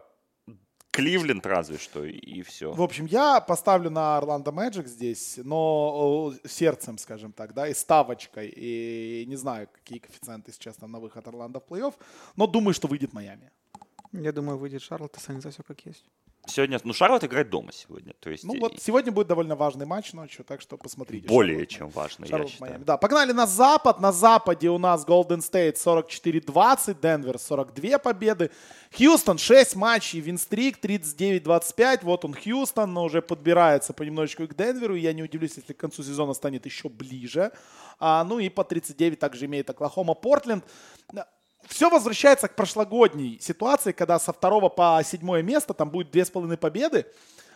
Кливленд разве что, и все. В общем, я поставлю на Орландо Мэджик здесь, но сердцем, скажем так, да, и ставочкой. И не знаю, какие коэффициенты сейчас там на выход Орландо в плей-офф, но думаю, что выйдет Майами. Я думаю, выйдет Шарлотт, останется все как есть. Сегодня, ну, Шарлотт играет дома сегодня. То есть... Ну вот сегодня будет довольно важный матч ночью, так что посмотрите. Более Шарлотт, чем важный, Шарлотт, я считаю. Да, погнали на запад. На западе у нас Golden State 44-20, Денвер 42 победы. Хьюстон 6 матчей, винстрик 39-25. Вот он Хьюстон, но уже подбирается понемножечку к Денверу. Я не удивлюсь, если к концу сезона станет еще ближе. А, ну и по 39 также имеет Оклахома Портленд все возвращается к прошлогодней ситуации, когда со второго по седьмое место там будет две с половиной победы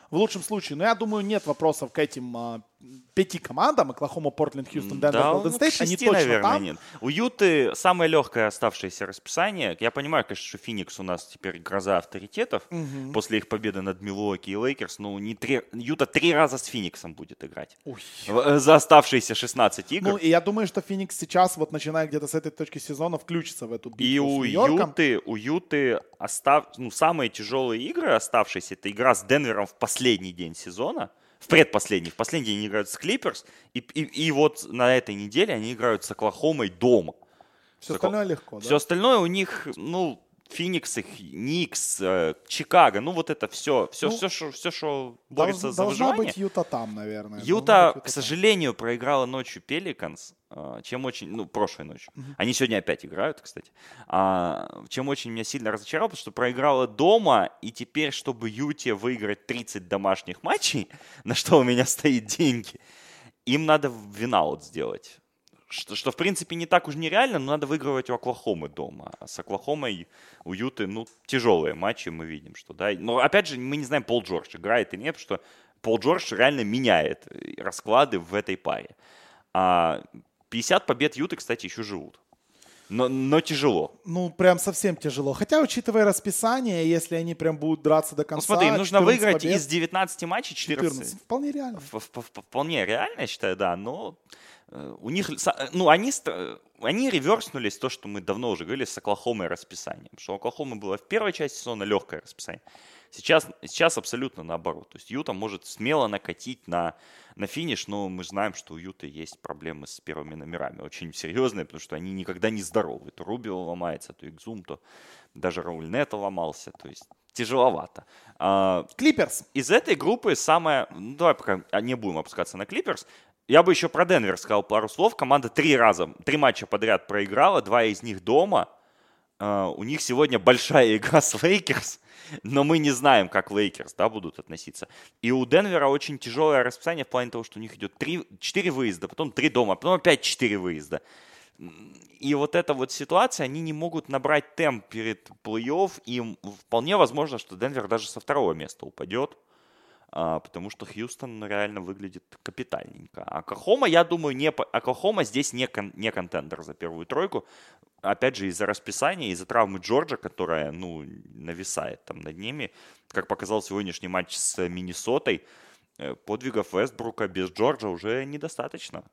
в лучшем случае. Но я думаю, нет вопросов к этим а, пяти командам, Оклахома, Портленд, Хьюстон, Денвер, да, Голден Стейт, они точно наверное, там. Нет. У Юты самое легкое оставшееся расписание. Я понимаю, конечно, что Феникс у нас теперь гроза авторитетов угу. после их победы над Милуоки и Лейкерс. Ну, не три... Юта три раза с Фениксом будет играть. Ой. Э, за оставшиеся 16 игр. Ну, и я думаю, что Феникс сейчас, вот начиная где-то с этой точки сезона, включится в эту битву И у Юты, у Юты остав... ну, самые тяжелые игры оставшиеся, это игра с Денвером в последний день сезона – в предпоследний. В последний они играют с Клиперс, и, и, и вот на этой неделе они играют с Оклахомой дома. Все остальное легко, да? Все остальное у них, ну, Феникс, Никс, э, Чикаго, ну вот это все, все, ну, все, что, все, что борется долж, за должна выживание. быть Юта там, наверное. Юта, Юта к сожалению, там. проиграла ночью Пеликанс, э, чем очень, ну, прошлой ночью. Угу. Они сегодня опять играют, кстати. А, чем очень меня сильно разочаровало, потому что проиграла дома, и теперь, чтобы Юте выиграть 30 домашних матчей, [LAUGHS] на что у меня стоит деньги, им надо винаут сделать что, что в принципе не так уж нереально, но надо выигрывать у Оклахомы дома. А с Оклахомой у Юты, ну, тяжелые матчи мы видим, что, да. Но опять же, мы не знаем, Пол Джордж играет или нет, потому что Пол Джордж реально меняет э, расклады в этой паре. А 50 побед Юты, кстати, еще живут. Но, но тяжело. Ну, прям совсем тяжело. Хотя, учитывая расписание, если они прям будут драться до конца... Ну, смотри, им нужно выиграть побед, из 19 матчей 14. 14. Вполне реально. Вполне реально, я считаю, да. Но у них, э, ну, они, они реверснулись то, что мы давно уже говорили с Оклахомой расписанием. Что у Оклахомы было в первой части сезона легкое расписание. Сейчас, сейчас абсолютно наоборот. То есть Юта может смело накатить на, на финиш, но мы знаем, что у Юты есть проблемы с первыми номерами. Очень серьезные, потому что они никогда не здоровы. То Рубио ломается, то Экзум, то даже Рауль Нета ломался. То есть тяжеловато. А, Клиперс. Из этой группы самое... Ну, давай пока не будем опускаться на Клиперс. Я бы еще про Денвер сказал пару слов. Команда три раза, три матча подряд проиграла, два из них дома. Э, у них сегодня большая игра [LAUGHS] с Лейкерс, но мы не знаем, как Лейкерс да, будут относиться. И у Денвера очень тяжелое расписание в плане того, что у них идет три, четыре выезда, потом три дома, потом опять четыре выезда. И вот эта вот ситуация, они не могут набрать темп перед плей-офф, и вполне возможно, что Денвер даже со второго места упадет потому что Хьюстон реально выглядит капитальненько. Оклахома, я думаю, не... Оклахома здесь не, кон... не contender за первую тройку. Опять же, из-за расписания, из-за травмы Джорджа, которая, ну, нависает там над ними. Как показал сегодняшний матч с Миннесотой, э, подвигов Вестбрука без Джорджа уже недостаточно.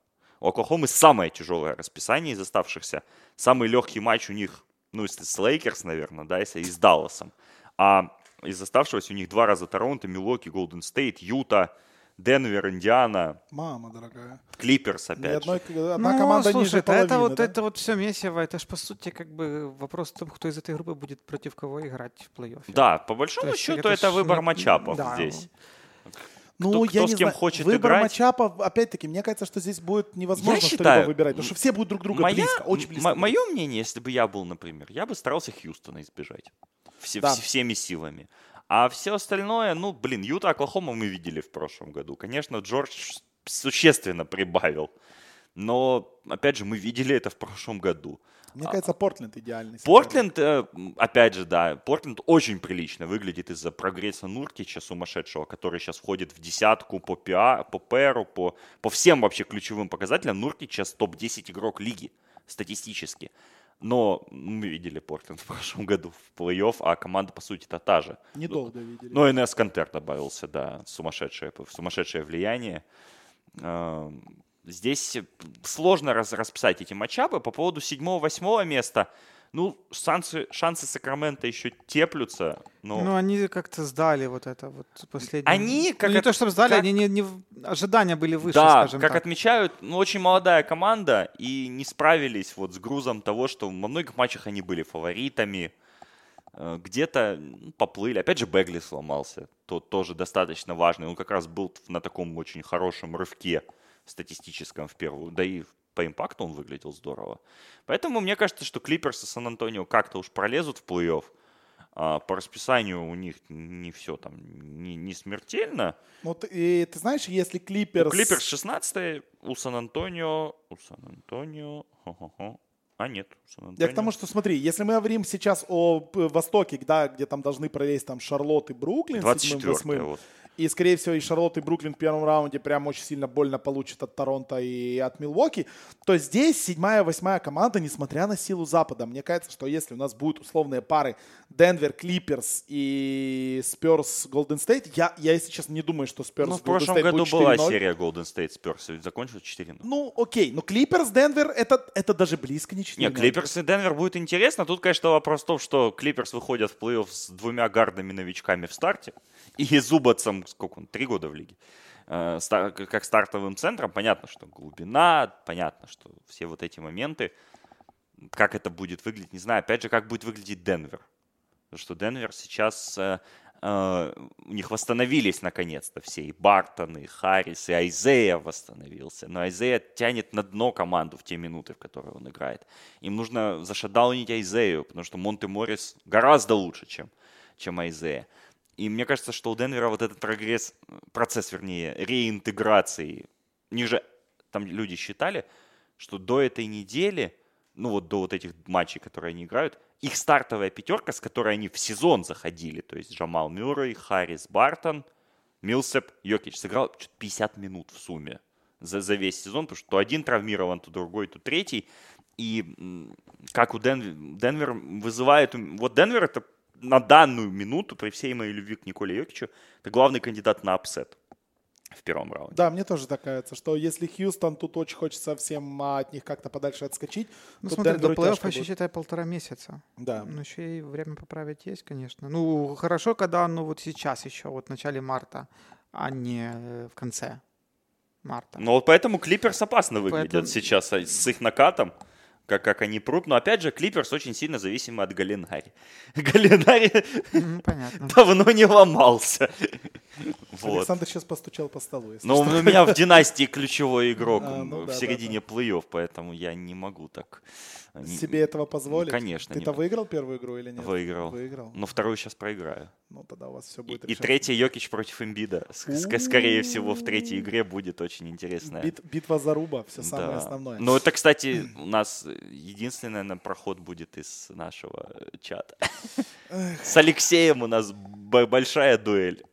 У Оклахомы самое тяжелое расписание из оставшихся. Самый легкий матч у них, ну, если с Лейкерс, наверное, да, если и с Далласом. А из оставшегося у них два раза Торонто, Милуоки, Голден Стейт, Юта, Денвер, Индиана. Мама дорогая. Клиперс опять одной, же. Одна ну, команда слушай, ниже половины, это вот да? это вот все месиво. Это же по сути как бы вопрос в том, кто из этой группы будет против кого играть в плей-оффе. Да, по большому То счету это, это выбор не... матчапов да. здесь. Ну, кто, я кто не с кем знаю. хочет Выбор играть. матчапов, опять-таки, мне кажется, что здесь будет невозможно я что-либо выбирать, потому что все будут друг друга моя, близко, очень близко. Мое мнение, если бы я был, например, я бы старался Хьюстона избежать все, да. всеми силами. А все остальное, ну, блин, Юта, Оклахома мы видели в прошлом году. Конечно, Джордж существенно прибавил. Но, опять же, мы видели это в прошлом году. Мне кажется, Портленд идеальный. Портленд, э, опять же, да, Портленд очень прилично выглядит из-за прогресса Нуркича сумасшедшего, который сейчас входит в десятку по ПИА, по ПРу, по, по всем вообще ключевым показателям. Нуркич сейчас топ-10 игрок лиги статистически. Но мы видели Портленд в прошлом [LAUGHS] году в плей-офф, а команда, по сути-то та же. Недолго видели. Ну, НС Контер добавился, да, сумасшедшее, сумасшедшее влияние. здесь сложно раз, расписать эти матчапы. По поводу седьмого-восьмого места, ну, шансы, шансы Сакрамента еще теплются. Но... Ну, они как-то сдали вот это вот последнее. Они как... Ну, не от... то, чтобы сдали, как... они не, не... ожидания были выше, да, скажем как так. отмечают, ну, очень молодая команда и не справились вот с грузом того, что во многих матчах они были фаворитами. Э, где-то поплыли. Опять же, Бегли сломался. То тоже достаточно важный. Он как раз был на таком очень хорошем рывке статистическом в первую. Да и по импакту он выглядел здорово. Поэтому мне кажется, что Клиперс и Сан-Антонио как-то уж пролезут в плей-офф. А по расписанию у них не все там не, не смертельно. Ну, ты, и, ты знаешь, если Клиперс... У Клиперс 16 у Сан-Антонио... У Сан-Антонио... А, нет. Я к тому, что смотри, если мы говорим сейчас о Востоке, да, где там должны пролезть там Шарлотт и Бруклин, 24 вот. И, скорее всего, и Шарлотт, и Бруклин в первом раунде прям очень сильно больно получат от Торонто и от Милуоки. То здесь седьмая, восьмая команда, несмотря на силу Запада, мне кажется, что если у нас будут условные пары Денвер, Клиперс и Спёрс, Голден Стейт, я, я, если честно, не думаю, что Спёрс, Ну, в прошлом году была серия Голден Стейт Спёрс, закончилась 4 Ну, окей, но Клиперс, Денвер, это, это даже близко не 4 Нет, Клиперс и Денвер будет интересно. Тут, конечно, вопрос в том, что Клиперс выходят в плей-офф с двумя guard ами-новичками в старте и Зубацем, сколько он, три года в лиге, э, как стартовым центром, понятно, что глубина, понятно, что все вот эти моменты, как это будет выглядеть, не знаю, опять же, как будет выглядеть Денвер. Потому что Денвер сейчас, э, э, у них восстановились наконец-то все, и Бартон, и Харрис, и Айзея восстановился. Но Айзея тянет на дно команду в те минуты, в которые он играет. Им нужно зашадаунить Айзею, потому что Монте Моррис гораздо лучше, чем, чем Айзея. И мне кажется, что у Денвера вот этот прогресс, процесс, вернее, реинтеграции, ниже, там люди считали, что до этой недели, ну вот до вот этих матчей, которые они играют, их стартовая пятерка, с которой они в сезон заходили, то есть Джамал Мюррей, Харрис Бартон, Милсеп, Йокич, сыграл 50 минут в сумме за, за весь сезон, потому что то один травмирован, то другой, то третий. И как у Ден, Денвер вызывает... Вот Денвер это на данную минуту, при всей моей любви к Николе Йокичу, это главный кандидат на upset в первом раунде. Да, мне тоже так кажется, что если Хьюстон, тут очень хочется всем от них как-то подальше отскочить. Ну, смотри, до плей-оффа еще, считай, полтора месяца. Да. Ну, еще и время поправить есть, конечно. Ну, хорошо, когда, ну, вот сейчас еще, вот в начале марта, а не э, в конце марта. Ну, вот поэтому Клиперс опасно выглядят поэтому... сейчас а, с их накатом как, как они прут. Но опять же, Клиперс очень сильно зависимы от Галинари. [LAUGHS] Галинари давно не ломался. Вот. Александр сейчас постучал по столу. Но у меня в династии ключевой игрок [LAUGHS] а, ну, в да, середине да, да. плей-офф, поэтому я не могу так себе этого позволить? Конечно. Ты-то выиграл первую игру или нет? Выиграл. Выиграл. Но вторую сейчас проиграю. Ну, тогда у вас все будет И, и третий Йокич против Эмбида. Скорее всего, в третьей игре будет очень интересная. Бит, битва за руба, все самое да. основное. Ну, это, кстати, [CLEARS THROAT] у нас единственный, наверное, проход будет из нашего чата. С Алексеем у нас большая дуэль.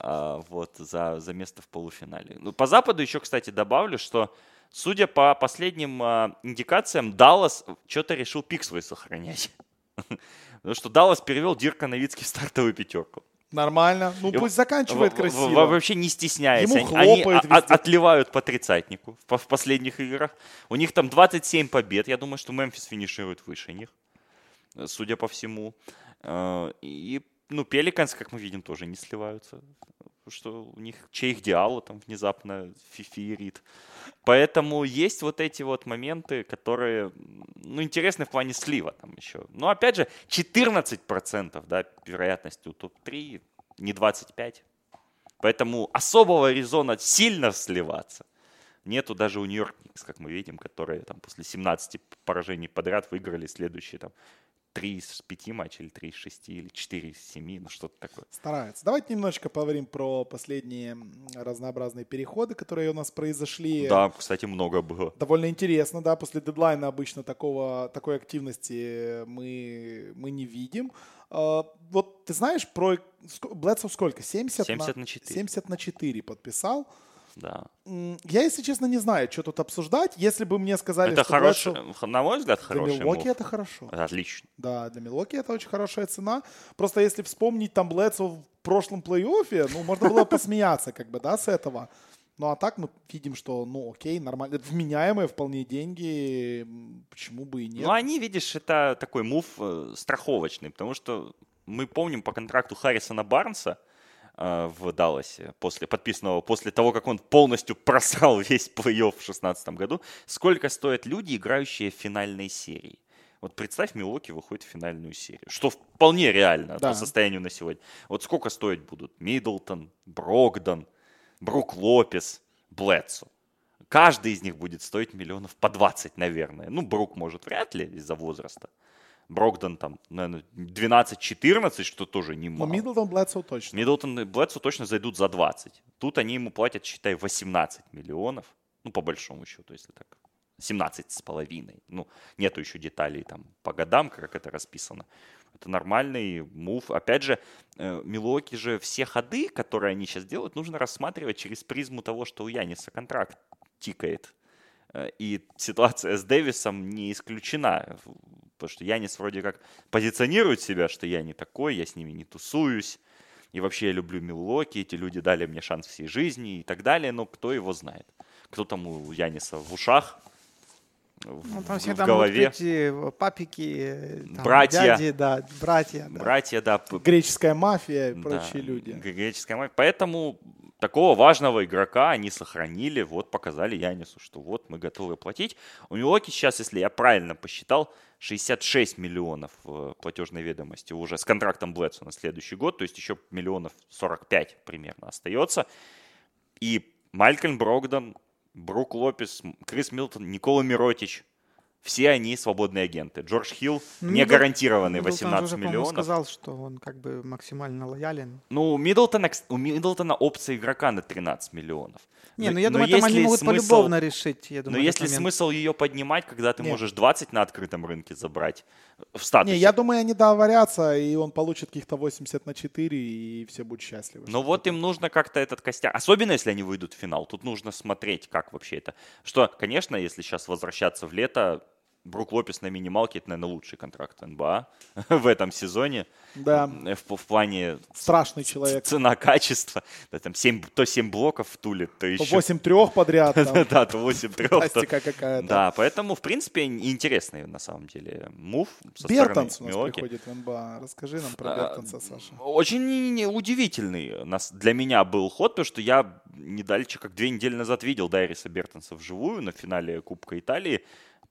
А, вот, за, за место в полуфинале. Ну, по Западу еще, кстати, добавлю, что Судя по последним э, индикациям, Даллас что-то решил пик свой сохранять. [LAUGHS] Потому что Даллас перевел Дирка Новицкий в стартовую пятерку. Нормально. Ну, пусть заканчивает красиво. Вообще не стесняясь. Ему Они отливают по тридцатнику в последних играх. У них там 27 побед. Я думаю, что Мемфис финиширует выше них, судя по всему. Э, и, ну, Пеликанс, как мы видим, тоже не сливаются. Что у них чей Диало там внезапно фифирит. Поэтому есть вот эти вот моменты, которые, ну, интересны в плане слива там еще. Но опять же, 14%, да, вероятность у топ-3, не 25. Поэтому особого резона сильно сливаться нету даже у Нью-Йорк как мы видим, которые там после 17 поражений подряд выиграли следующие там 3 из 5 матчей, или 3 из 6, или 4 из 7, ну что-то такое. Стараются. Давайте немножечко поговорим про последние разнообразные переходы, которые у нас произошли. Да, кстати, много было. Довольно интересно, да, после дедлайна обычно такого, такой активности мы, мы не видим. Uh, вот ты знаешь про Блэдсов сколько? 70, 70 на, на 4. 70 на 4 подписал да. Я, если честно, не знаю, что тут обсуждать. Если бы мне сказали, это что хороший, Блэдсо... на мой взгляд, хороший Для Милоки это хорошо. Отлично. Да, для Милоки это очень хорошая цена. Просто если вспомнить там Блэдсо в прошлом плей-оффе, ну, можно было посмеяться, как бы, да, с этого. Ну а так мы видим, что, ну окей, нормально, вменяемые вполне деньги, почему бы и нет. Ну они, видишь, это такой мув э, страховочный, потому что мы помним по контракту Харрисона Барнса, э, в Далласе, после, подписанного после того, как он полностью просрал [LAUGHS] весь плей-офф в 2016 году, сколько стоят люди, играющие в финальной серии. Вот представь, Милоки выходит в финальную серию, что вполне реально да. по состоянию на сегодня. Вот сколько стоить будут Миддлтон, Брогдон, Брук Лопес, Блэдсу. Каждый из них будет стоить миллионов по 20, наверное. Ну, Брук, может, вряд ли из-за возраста. Брогдон там, наверное, 12-14, что тоже немало. Но Миддлтон, Блэдсоу точно. Миддлтон и Блэдсоу точно зайдут за 20. Тут они ему платят, считай, 18 миллионов. Ну, по большому счету, если так 17 с половиной. Ну, нету еще деталей там по годам, как это расписано. Это нормальный мув. Опять же, э, Милоки же все ходы, которые они сейчас делают, нужно рассматривать через призму того, что у Яниса контракт тикает. Э, и ситуация с Дэвисом не исключена. Потому что Янис вроде как позиционирует себя, что я не такой, я с ними не тусуюсь. И вообще я люблю Милоки, эти люди дали мне шанс всей жизни и так далее. Но кто его знает? Кто там у Яниса в ушах, ну, там всегда в голове. Могут быть папики, там, братья, дяди, да, братья, да. братья, да, греческая мафия и да, прочие люди. Греческая мафия. Поэтому такого важного игрока они сохранили, вот показали Янису, что вот мы готовы платить. У Милоки сейчас, если я правильно посчитал, 66 миллионов в платежной ведомости уже с контрактом Блэдсу на следующий год, то есть еще миллионов 45 примерно остается. И Малькольм Брогдон Брук Лопес, Крис Милтон, Никола Миротич. Все они свободные агенты. Джордж Хилл ну, не гарантированный 18 уже, миллионов. сказал, что он как бы максимально лоялен. Ну, у Миддлтона, у Миддлтона опция игрока на 13 миллионов. Не, ну я думаю, там они могут смысл, полюбовно решить. Я думаю, но есть ли смысл ее поднимать, когда ты Нет. можешь 20 на открытом рынке забрать в статусе? Не, я думаю, они договорятся, и он получит каких-то 80 на 4, и все будут счастливы. Но вот им нужно как-то этот костяк, особенно если они выйдут в финал, тут нужно смотреть, как вообще это. Что, конечно, если сейчас возвращаться в лето, Брук Лопес на минималке это, наверное, лучший контракт НБА [LAUGHS] в этом сезоне. Да. В, в плане страшный человек. Цена-качество. Да, там 7, то 7 блоков в туле, то еще... То 8 трех подряд. [LAUGHS] да, то 8 трех. Пластика какая-то. Да, поэтому, в принципе, интересный на самом деле мув Бертонс у нас приходит в НБА. Расскажи нам про а, Бертонса, Саша. Очень удивительный для меня был ход, потому что я не дальше, как две недели назад видел Дайриса Бертонса вживую на финале Кубка Италии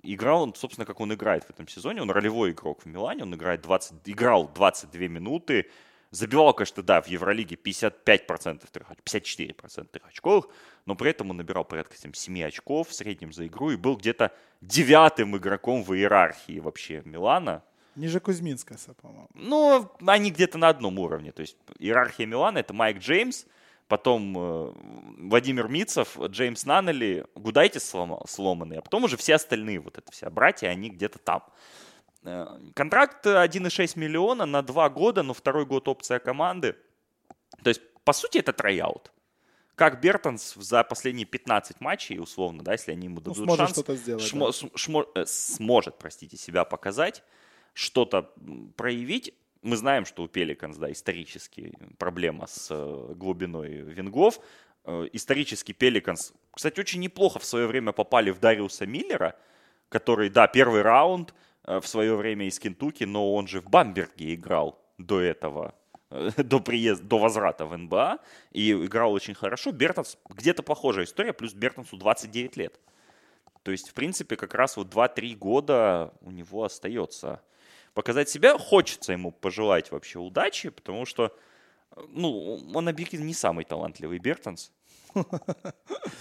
играл он, собственно, как он играет в этом сезоне. Он ролевой игрок в Милане, он играет 20, играл 22 минуты, забивал, конечно, да, в Евролиге 55% трех, 54% трех очков, но при этом он набирал порядка 7 очков в среднем за игру и был где-то девятым игроком в иерархии вообще Милана. Ниже Кузьминска, по-моему. Ну, они где-то на одном уровне. То есть иерархия Милана — это Майк Джеймс, потом э, Владимир Мицев, Джеймс Наннели, Гудайте сломал, сломанный, а потом уже все остальные, вот это все братья, они где-то там. Э, контракт 1,6 миллиона на два года, но второй год опция команды. То есть, по сути, это tryout. Как Бертонс за последние 15 матчей, условно, да, если они ему ну, дадут ну, шанс, что-то сделать, шмо, да. шмо, э, сможет, простите, себя показать, что-то проявить мы знаем, что у Пеликанс, да, исторически проблема с э, глубиной wing ов. Э, исторически Пеликанс, кстати, очень неплохо в свое время попали в Дариуса Миллера, который, да, первый раунд э, в свое время из Кентуки, но он же в Бамберге играл до этого, до приезда, до возврата в НБА, и играл очень хорошо. Бертонс, где-то похожая история, плюс Бертонсу 29 лет. То есть, в принципе, как раз вот 2-3 года у него остается показать себя, хочется ему пожелать вообще удачи, потому что, ну, он объективно не самый талантливый Бертонс. [LAUGHS]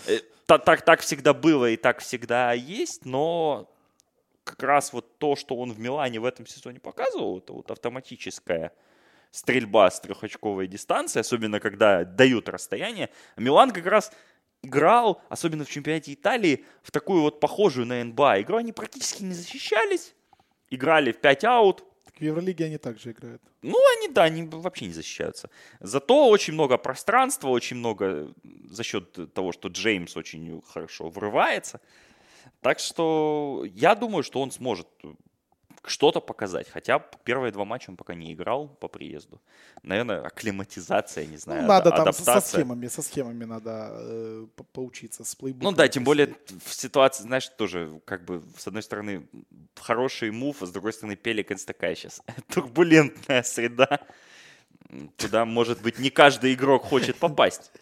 Э, так, так, так всегда было и так всегда есть, но как раз вот то, что он в Милане в этом сезоне показывал, это вот автоматическая стрельба с трехочковой дистанции, особенно когда дают расстояние. Милан как раз играл, особенно в чемпионате Италии, в такую вот похожую на НБА игру. Они практически не защищались, играли в 5 аут. В Евролиге они также играют. Ну, они, да, они вообще не защищаются. Зато очень много пространства, очень много за счет того, что Джеймс очень хорошо врывается. Так что я думаю, что он сможет что-то показать. Хотя первые два матча он пока не играл по приезду. Наверное, акклиматизация, не знаю, ну, надо адаптация. там со схемами, со схемами надо э, поучиться, с плейбуком. Ну да, тем более в ситуации, знаешь, тоже как бы с одной стороны хороший мув, а с другой стороны Пеликанс такая сейчас [LAUGHS] турбулентная среда. Туда, может быть, не каждый игрок хочет попасть.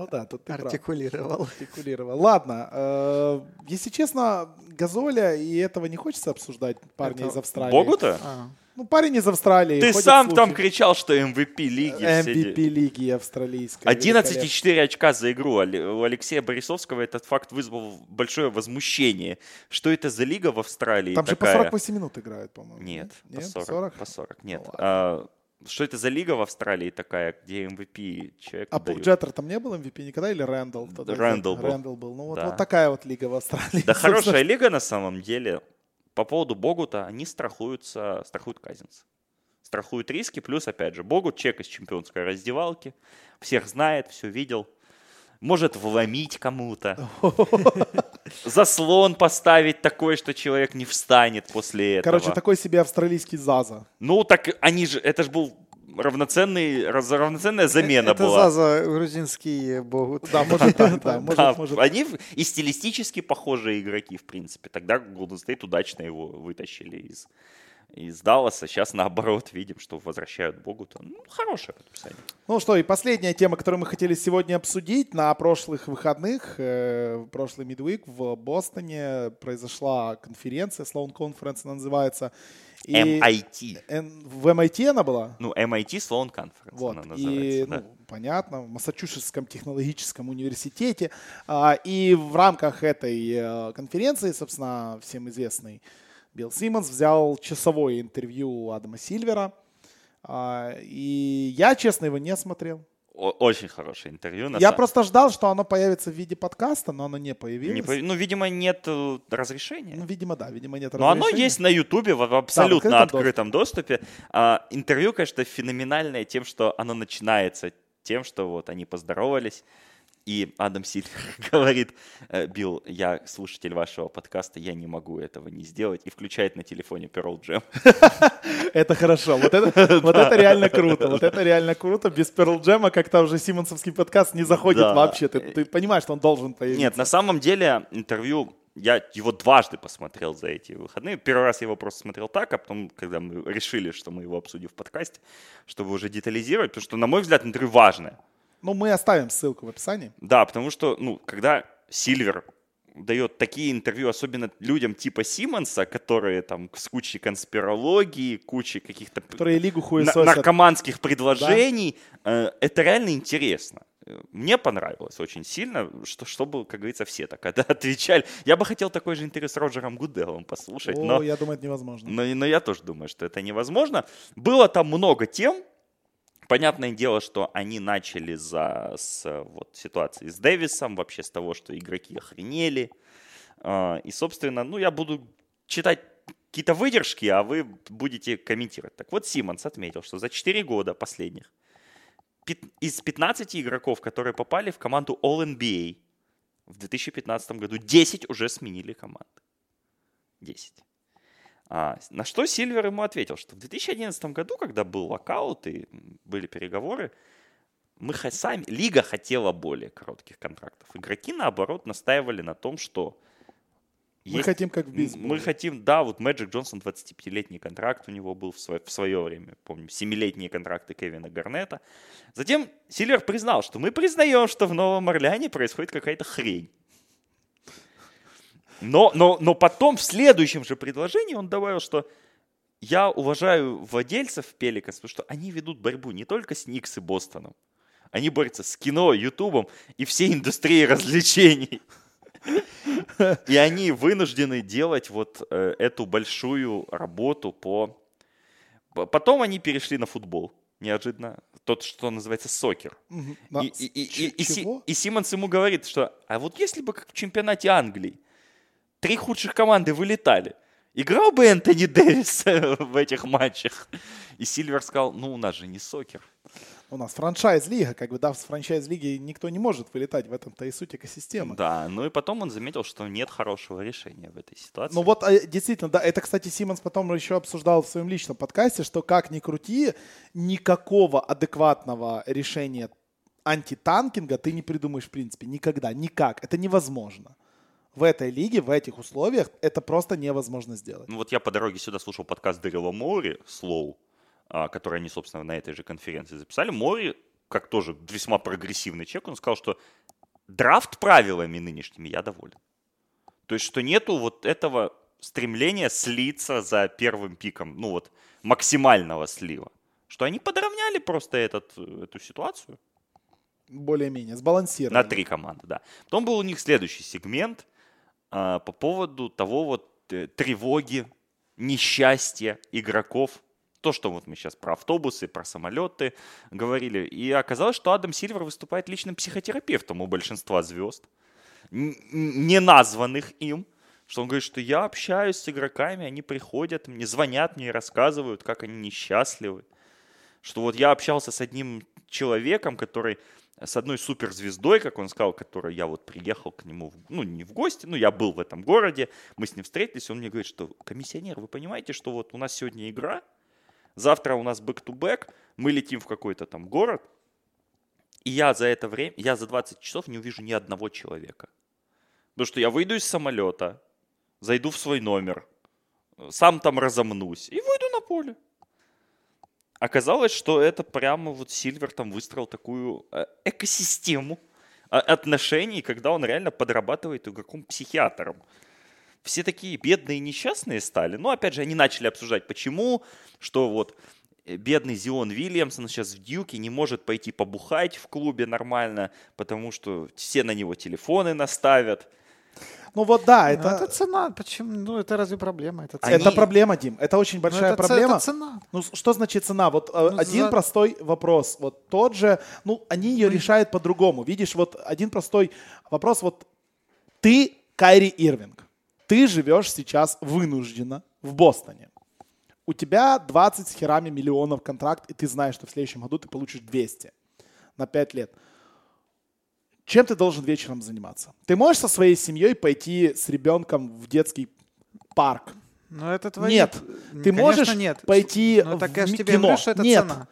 Ну да, тут ты Артикулировал. Прав. Артикулировал. Ладно, э, если честно, Газоля и этого не хочется обсуждать парня Это... из Австралии. Богу-то? А. Ну, парень из Австралии. Ты сам слухи. там кричал, что MVP лиги. MVP все... лиги австралийской. 11,4 очка за игру. У Алексея Борисовского этот факт вызвал большое возмущение. Что это за лига в Австралии Там такая? же по 48 минут играют, по-моему. Нет, нет? по 40. 40? По 40, нет. Ну, а, что это за лига в Австралии такая, где MVP человек А дают? Джеттер там не был MVP никогда или Рэндалл? Рэндалл был. Рэндалл был. Ну вот, да. вот такая вот лига в Австралии. Да [LAUGHS] хорошая лига на самом деле. По поводу Богута, они страхуются, страхуют Казинс. Страхуют риски, плюс, опять же, Богут чек из чемпионской раздевалки. Всех знает, все видел может вломить кому-то, [LAUGHS] заслон поставить такой, что человек не встанет после этого. Короче, такой себе австралийский Заза. Ну, так они же, это же был равноценный, равноценная замена это была. Это Заза грузинский богу. Да, может [LAUGHS] так, да. Может, может. Они и стилистически похожие игроки, в принципе. Тогда Golden State удачно его вытащили из из Далласа. Сейчас наоборот видим, что возвращают Богута. Ну, хорошее подписание. Ну что, и последняя тема, которую мы хотели сегодня обсудить. На прошлых выходных, э, прошлый мидвик в Бостоне произошла конференция, Sloan Conference она называется. И MIT. В MIT она была? Ну, MIT Sloan Conference вот. она называется. И, да. ну, понятно, в Массачусетском технологическом университете. А, и в рамках этой э, конференции, собственно, всем известный Билл Симмонс взял часовое интервью у Адама Сильвера. А, и я, честно, его не смотрел. Очень хорошее интервью. я самом... просто ждал, что оно появится в виде подкаста, но оно не появилось. Не появ... Ну, видимо, нет э, разрешения. Ну, видимо, да, видимо, нет разрешения. Но оно есть на Ютубе в абсолютно да, в открытом, открытом доступе. доступе. А, интервью, конечно, феноменальное тем, что оно начинается тем, что вот они поздоровались, и Адам Сильвер [LAUGHS] говорит, «Э, Билл, я слушатель вашего подкаста, я не могу этого не сделать, и включает на телефоне Pearl Jam. [LAUGHS] Это хорошо, [LAUGHS] вот это, реально круто, вот это реально круто. Без Pearl Jam как-то уже Симонсовский подкаст не заходит вообще, ты понимаешь, что он должен появиться. Нет, на самом деле интервью я его дважды посмотрел за эти выходные. Первый раз я его просто смотрел так, а потом, когда мы решили, что мы его обсудим в подкасте, чтобы уже детализировать, потому что, на мой взгляд, интервью важное. Ну, мы оставим ссылку в описании. Да, потому что, ну, когда Сильвер дает такие интервью, особенно людям типа Симмонса, которые там с кучей конспирологии, кучей каких-то которые лигу на- наркоманских предложений, да. э, это реально интересно. Мне понравилось очень сильно, что, чтобы, как говорится, все так [LAUGHS] отвечали. Я бы хотел такой же интерес с Роджером Гуделом послушать. О, но, я думаю, это невозможно. Но, но я тоже думаю, что это невозможно. Было там много тем, Понятное дело, что они начали за, с вот, ситуации с Дэвисом, вообще с того, что игроки охренели. А, и, собственно, ну, я буду читать какие-то выдержки, а вы будете комментировать. Так вот, Симмонс отметил, что за 4 года последних из 15 игроков, которые попали в команду All-NBA в 2015 году, 10 уже сменили команды. 10. А, на что Сильвер ему ответил, что в 2011 году, когда был локаут и были переговоры, мы сами, лига хотела более коротких контрактов. Игроки, наоборот, настаивали на том, что мы есть, хотим как в бейсболе. Мы хотим, да, вот Мэджик Джонсон 25-летний контракт у него был в свое, в свое время, помню, 7-летние контракты Кевина Гарнета. Затем Сильвер признал, что мы признаем, что в Новом Орлеане происходит какая-то хрень. Но, но, но потом в следующем же предложении он добавил, что я уважаю владельцев Пеликас, потому что они ведут борьбу не только с Никс и Бостоном. Они борются с кино, Ютубом и всей индустрией развлечений. И они вынуждены делать вот э, эту большую работу по... Потом они перешли на футбол неожиданно. Тот, что называется сокер. Угу. И, и, и, и, и, и Симмонс ему говорит, что а вот если бы как в чемпионате Англии три худших команды вылетали. Играл бы Энтони Дэвис [LAUGHS] в этих матчах. И Сильвер сказал, ну, у нас же не сокер. У нас франчайз-лига, как бы, да, с франчайз-лиги никто не может вылетать, в этом-то и суть экосистемы. Да, ну и потом он заметил, что нет хорошего решения в этой ситуации. Ну вот, э, действительно, да, это, кстати, Симмонс потом еще обсуждал в своем личном подкасте, что как ни крути, никакого адекватного решения антитанкинга ты не придумаешь в принципе никогда, никак. Это невозможно. В этой лиге, в этих условиях это просто невозможно сделать. Ну вот я по дороге сюда слушал подкаст Дэрила Мори, Слоу, а, который они, собственно, на этой же конференции записали. Мори, как тоже весьма прогрессивный человек, он сказал, что драфт правилами нынешними я доволен. То есть, что нету вот этого стремления слиться за первым пиком, ну вот, максимального слива. Что они подровняли просто этот, эту ситуацию более-менее сбалансированно. На три команды, да. Потом был у них следующий сегмент по поводу того вот э, тревоги, несчастья игроков. То, что вот мы сейчас про автобусы, про самолеты говорили. И оказалось, что Адам Сильвер выступает личным психотерапевтом у большинства звезд, не названных им. Что он говорит, что я общаюсь с игроками, они приходят, мне звонят мне рассказывают, как они несчастливы. Что вот я общался с одним человеком, который с одной суперзвездой, как он сказал, которой я вот приехал к нему, ну, не в гости, ну, я был в этом городе, мы с ним встретились, он мне говорит, что, комиссионер, вы понимаете, что вот у нас сегодня игра, завтра у нас back-to-back, мы летим в какой-то там город, и я за это время, я за 20 часов не увижу ни одного человека. Потому что я выйду из самолета, зайду в свой номер, сам там разомнусь и выйду на поле. Оказалось, что это прямо вот Сильвер там выстроил такую э, экосистему а, отношений, когда он реально подрабатывает игроком психиатром. Все такие бедные и несчастные стали. Но опять же, они начали обсуждать, почему, что вот э, бедный Зион Вильямсон сейчас в Дьюке не может пойти побухать в клубе нормально, потому что все на него телефоны наставят. Ну вот да, ну, это... это цена. Почему? Ну это разве проблема? Это, цена. это проблема, Дим. Это очень ну, большая это проблема. Это цена. Ну что значит цена? Вот э, ну, один за... простой вопрос. Вот тот же, ну они ее ну, решают по-другому. Видишь, вот один простой вопрос. Вот ты Кайри Ирвинг. Ты живешь сейчас вынужденно в Бостоне. У тебя 20 с херами миллионов контракт, и ты знаешь, что в следующем году ты получишь 200 на 5 лет чем ты должен вечером заниматься? Ты можешь со своей семьей пойти с ребенком в детский парк? Ну, это твои... Нет. Ты Конечно, можешь нет. пойти ну, так в я же тебе кино? говорю, что это нет. цена.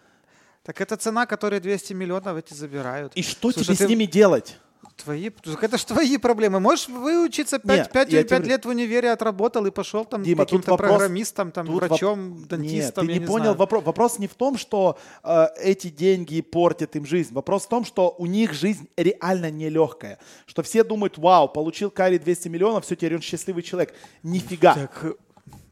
Так это цена, которую 200 миллионов эти забирают. И что Слушай, тебе ты... с ними делать? Твои, это же твои проблемы. Можешь выучиться 5, Нет, 5 или 5 лет в универе отработал и пошел там Дима, каким-то вопрос, программистом, там, врачом, воп... дантистом. Нет, ты не, не понял вопрос. Вопрос не в том, что э, эти деньги портят им жизнь. Вопрос в том, что у них жизнь реально нелегкая. Что все думают, вау, получил Кари 200 миллионов, все, теперь он счастливый человек. Нифига. Так,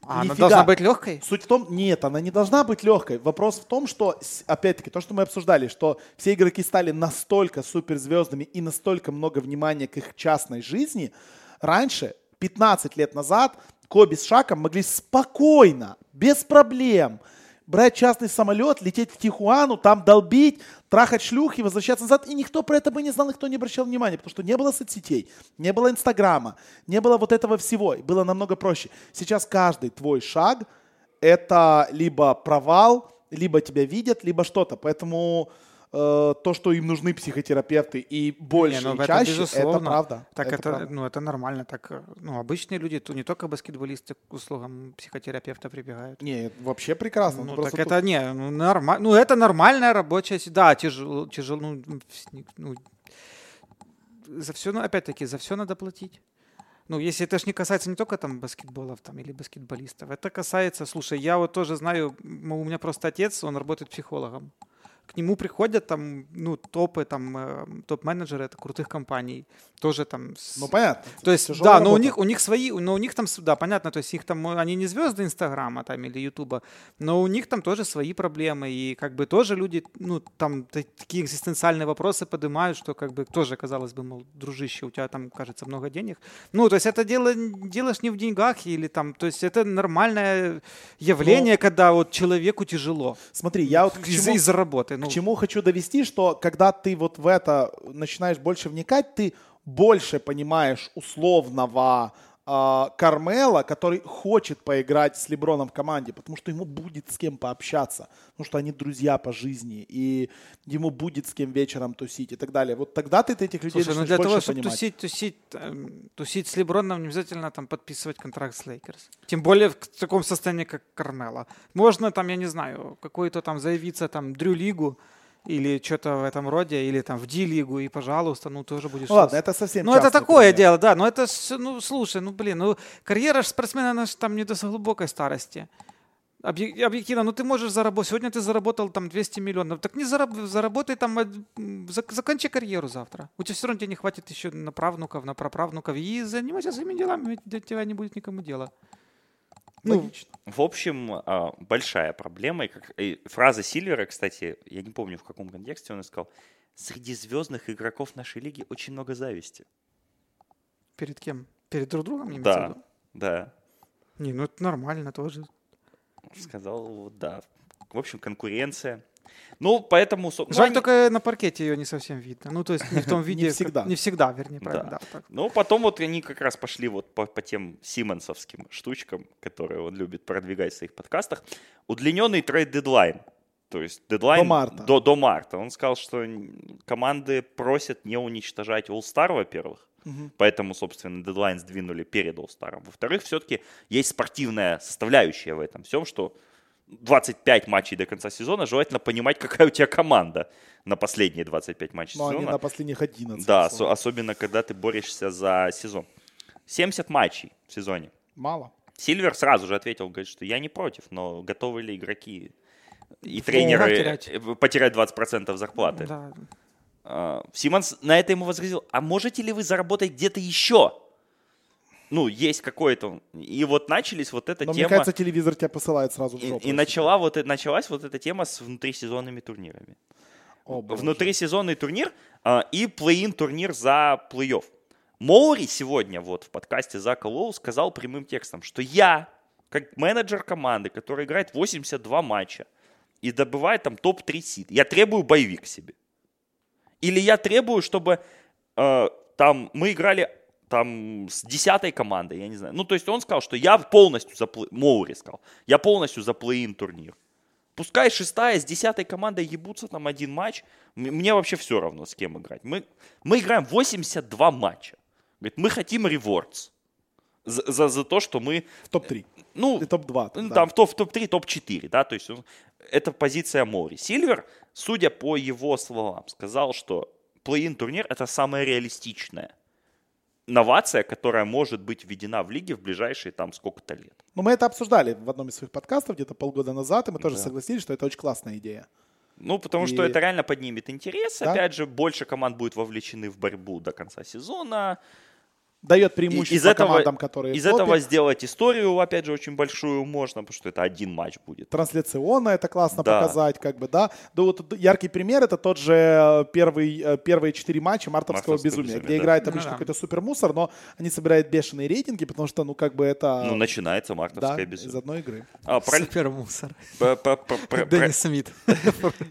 а она должна быть легкой? Суть в том, нет, она не должна быть легкой. Вопрос в том, что, опять-таки, то, что мы обсуждали, что все игроки стали настолько суперзвездами и настолько много внимания к их частной жизни. Раньше, 15 лет назад, Коби с Шаком могли спокойно, без проблем – брать частный самолет, лететь в Тихуану, там долбить, трахать шлюх и возвращаться назад. И никто про это бы не знал, никто не обращал внимания, потому что не было соцсетей, не было Инстаграма, не было вот этого всего. И было намного проще. Сейчас каждый твой шаг – это либо провал, либо тебя видят, либо что-то. Поэтому э, то, что им нужны психотерапевты и больше, не, ну, и чаще, это, это правда. Так это, это, правда. ну, это нормально. Так, э, ну, обычные люди, то не только баскетболисты к услугам психотерапевта прибегают. Не, вообще прекрасно. Ну, так это не, ну, норма, ну, это нормальная рабочая, да, тяжело, тяжело, ну, ну за все, ну, опять-таки, за все надо платить. Ну, если это же не касается не только там баскетболов там, или баскетболистов, это касается, слушай, я вот тоже знаю, у меня просто отец, он работает психологом к нему приходят там, ну, топы, там, э, топ-менеджеры это крутых компаний, тоже там... С... Ну, понятно. То есть, да, работа. но у них, у них свои, но у них там, да, понятно, то есть их там, они не звезды Инстаграма там или Ютуба, но у них там тоже свои проблемы, и как бы тоже люди, ну, там такие экзистенциальные вопросы поднимают, что как бы тоже, казалось бы, мол, дружище, у тебя там, кажется, много денег. Ну, то есть это дело, делаешь не в деньгах или там, то есть это нормальное явление, но... когда вот человеку тяжело. Смотри, я вот из-за из работы. Ну, к чему хочу довести, что когда ты вот в это начинаешь больше вникать, ты больше понимаешь условного Кармела, который хочет поиграть с Леброном в команде, потому что ему будет с кем пообщаться, потому что они друзья по жизни, и ему будет с кем вечером тусить и так далее. Вот тогда ты этих людей Слушай, ну для того, чтобы понимать. тусить, тусить, эм, тусить с Леброном, не обязательно там подписывать контракт с Лейкерс. Тем более в таком состоянии, как Кармело. Можно там, я не знаю, какой-то там заявиться там Дрю-лигу, или что-то в этом роде, или там в D-лигу, и, пожалуйста, ну, тоже будешь... Ну, ладно, это совсем Ну, это такое пример. дело, да, но это, ну, слушай, ну, блин, ну, карьера спортсмена, она же там не до глубокой старости. Объективно, ну ты можешь заработать. Сегодня ты заработал там 200 миллионов. Так не зараб, заработай там, закончи карьеру завтра. У тебя все равно тебе не хватит еще на правнуков, на праправнуков. И занимайся своими делами, ведь для тебя не будет никому дела. Ну, Логично. В общем, а, большая проблема. И как, и фраза Сильвера, кстати, я не помню, в каком контексте он сказал, среди звездных игроков нашей лиги очень много зависти. Перед кем? Перед друг другом? Не да, да. Не, ну это нормально тоже. Сказал, да. В общем, конкуренция. Ну, поэтому... Жаль, ну, только на паркете ее не совсем видно. Ну, то есть не в том [LAUGHS] виде... не всегда. Не всегда, вернее, правильно. Ну, потом вот они как раз пошли вот по, по тем симонсовским штучкам, которые он любит продвигать в своих подкастах. Удлиненный trade deadline. То есть дедлайн до марта. До, до марта. Он сказал, что команды просят не уничтожать All-Star, во-первых. Угу. Поэтому, собственно, дедлайн сдвинули перед All-Star. Во-вторых, все-таки есть спортивная составляющая в этом всем, что 25 матчей до конца сезона, желательно понимать, какая у тебя команда на последние 25 матчей Но сезона. они на последних 11. Да, ос- особенно когда ты борешься за сезон. 70 матчей в сезоне. Мало. Сильвер сразу же ответил, говорит, что я не против, но готовы ли игроки и тренеры потерять, потерять 20% зарплаты? Да. А, Симонс на это ему возразил, а можете ли вы заработать где-то еще? Ну, есть какой-то... И вот начались вот эта Но тема... мне кажется, телевизор тебя посылает сразу в жопу. И, и начала вот, началась вот эта тема с внутрисезонными турнирами. О, Внутрисезонный турнир а, и плей-ин турнир за плей-офф. Моури сегодня вот в подкасте Зака Лоу сказал прямым текстом, что я, как менеджер команды, который играет 82 матча и добывает там топ-3 сид, я требую боевик себе. Или я требую, чтобы э, там мы играли там с десятой командой, я не знаю. Ну, то есть он сказал, что я полностью за плей... Моури сказал, я полностью за плей-ин турнир. Пускай шестая с десятой командой ебутся там один матч, мне вообще все равно, с кем играть. Мы, мы играем 82 матча. Говорит, мы хотим ревордс. За, за, за то, что мы... В топ-3. Ну, И топ-2. Там, да. в, топ, в топ-3, топ-4, да, то есть это позиция Мори. Сильвер, судя по его словам, сказал, что плей-ин турнир это самое реалистичное новация, которая может быть введена в лиге в ближайшие там сколько-то лет. Ну, мы это обсуждали в одном из своих подкастов где-то полгода назад, и мы тоже да. согласились, что это очень классная идея. Ну, потому и... что это реально поднимет интерес. Да? Опять же, больше команд будет вовлечены в борьбу до конца сезона дает преимущество из этого, командам, которые Из этого сделать историю, опять же, очень большую можно, потому что это один матч будет. Трансляционно это классно да. показать, как бы, да. да вот яркий пример это тот же э, первый, э, первые четыре матча мартовского, мартовского безумия, безумия, где да. играет обычно ну, да. какой-то супермусор, но они собирают бешеные рейтинги, потому что, ну, как бы это... Ну, начинается мартовское да, безумие. из одной игры. А, про... Супермусор. Деннис Смит.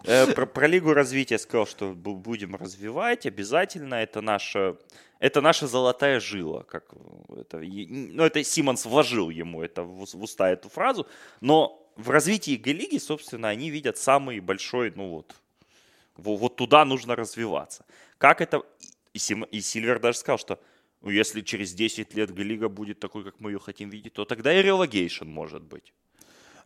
Э, про Лигу развития сказал, что будем развивать обязательно. Это наша это наша золотая жила, как это, ну, это Симонс вложил ему это в, уста эту фразу, но в развитии Г-лиги, собственно, они видят самый большой, ну вот, вот туда нужно развиваться. Как это, и, Сим, и Сильвер даже сказал, что ну, если через 10 лет Г-лига будет такой, как мы ее хотим видеть, то тогда и релагейшн может быть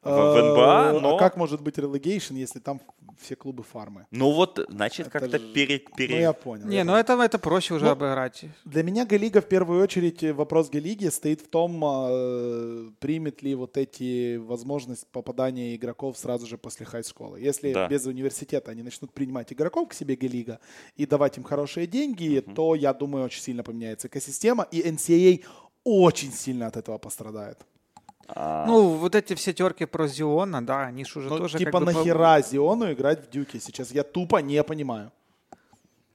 в, в НБА, а но... А как может быть relegation, если там все клубы фармы? Ну вот, значит, как-то же... пере, пере... Ну я понял. Не, ну это, это проще уже ну, обыграть. Для меня Галига в первую очередь, э, вопрос Галиги стоит в том, э, примет ли вот эти возможность попадания игроков сразу же после хай-школы. Если да. без университета они начнут принимать игроков к себе Галига и давать им хорошие деньги, угу. то, я думаю, очень сильно поменяется экосистема, и NCAA очень сильно от этого пострадает. А... Ну, вот эти все терки про Зиона, да, они же уже ну, тоже... Типа как нахера бы... Зиону играть в Дюке сейчас? Я тупо не понимаю.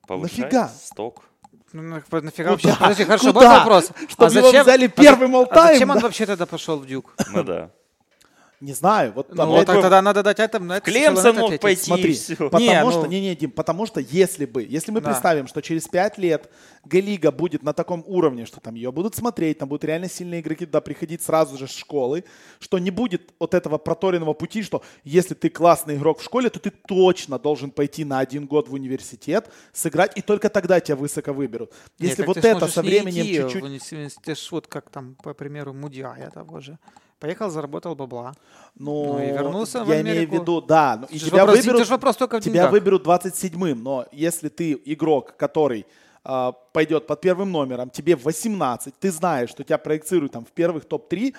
Повышать Нафига? сток. Ну, нафига вообще? Подожди, хорошо, Куда? вот вопрос. Чтобы а зачем... взяли первым а, а зачем он вообще тогда пошел в Дюк? Ну да. Не знаю. Вот, ну, вот так, тогда надо дать это. На Клемсон мог пойти. Смотри, потому не, что, ну... не, не, Дим, потому что если бы, если мы да. представим, что через пять лет Г-лига будет на таком уровне, что там ее будут смотреть, там будут реально сильные игроки туда приходить сразу же с школы, что не будет вот этого проторенного пути, что если ты классный игрок в школе, то ты точно должен пойти на один год в университет, сыграть, и только тогда тебя высоко выберут. Если Нет, вот это со временем чуть-чуть... Ты ж вот как там, по примеру, Мудиая того же. Поехал, заработал бабла. Ну, ну и вернулся я в Америку. имею в виду, да. Ну, и тебя вопрос, выберут, вопрос только в тебя выберут 27-м, но если ты игрок, который э, пойдет под первым номером, тебе 18, ты знаешь, что тебя проецируют там в первых топ-3,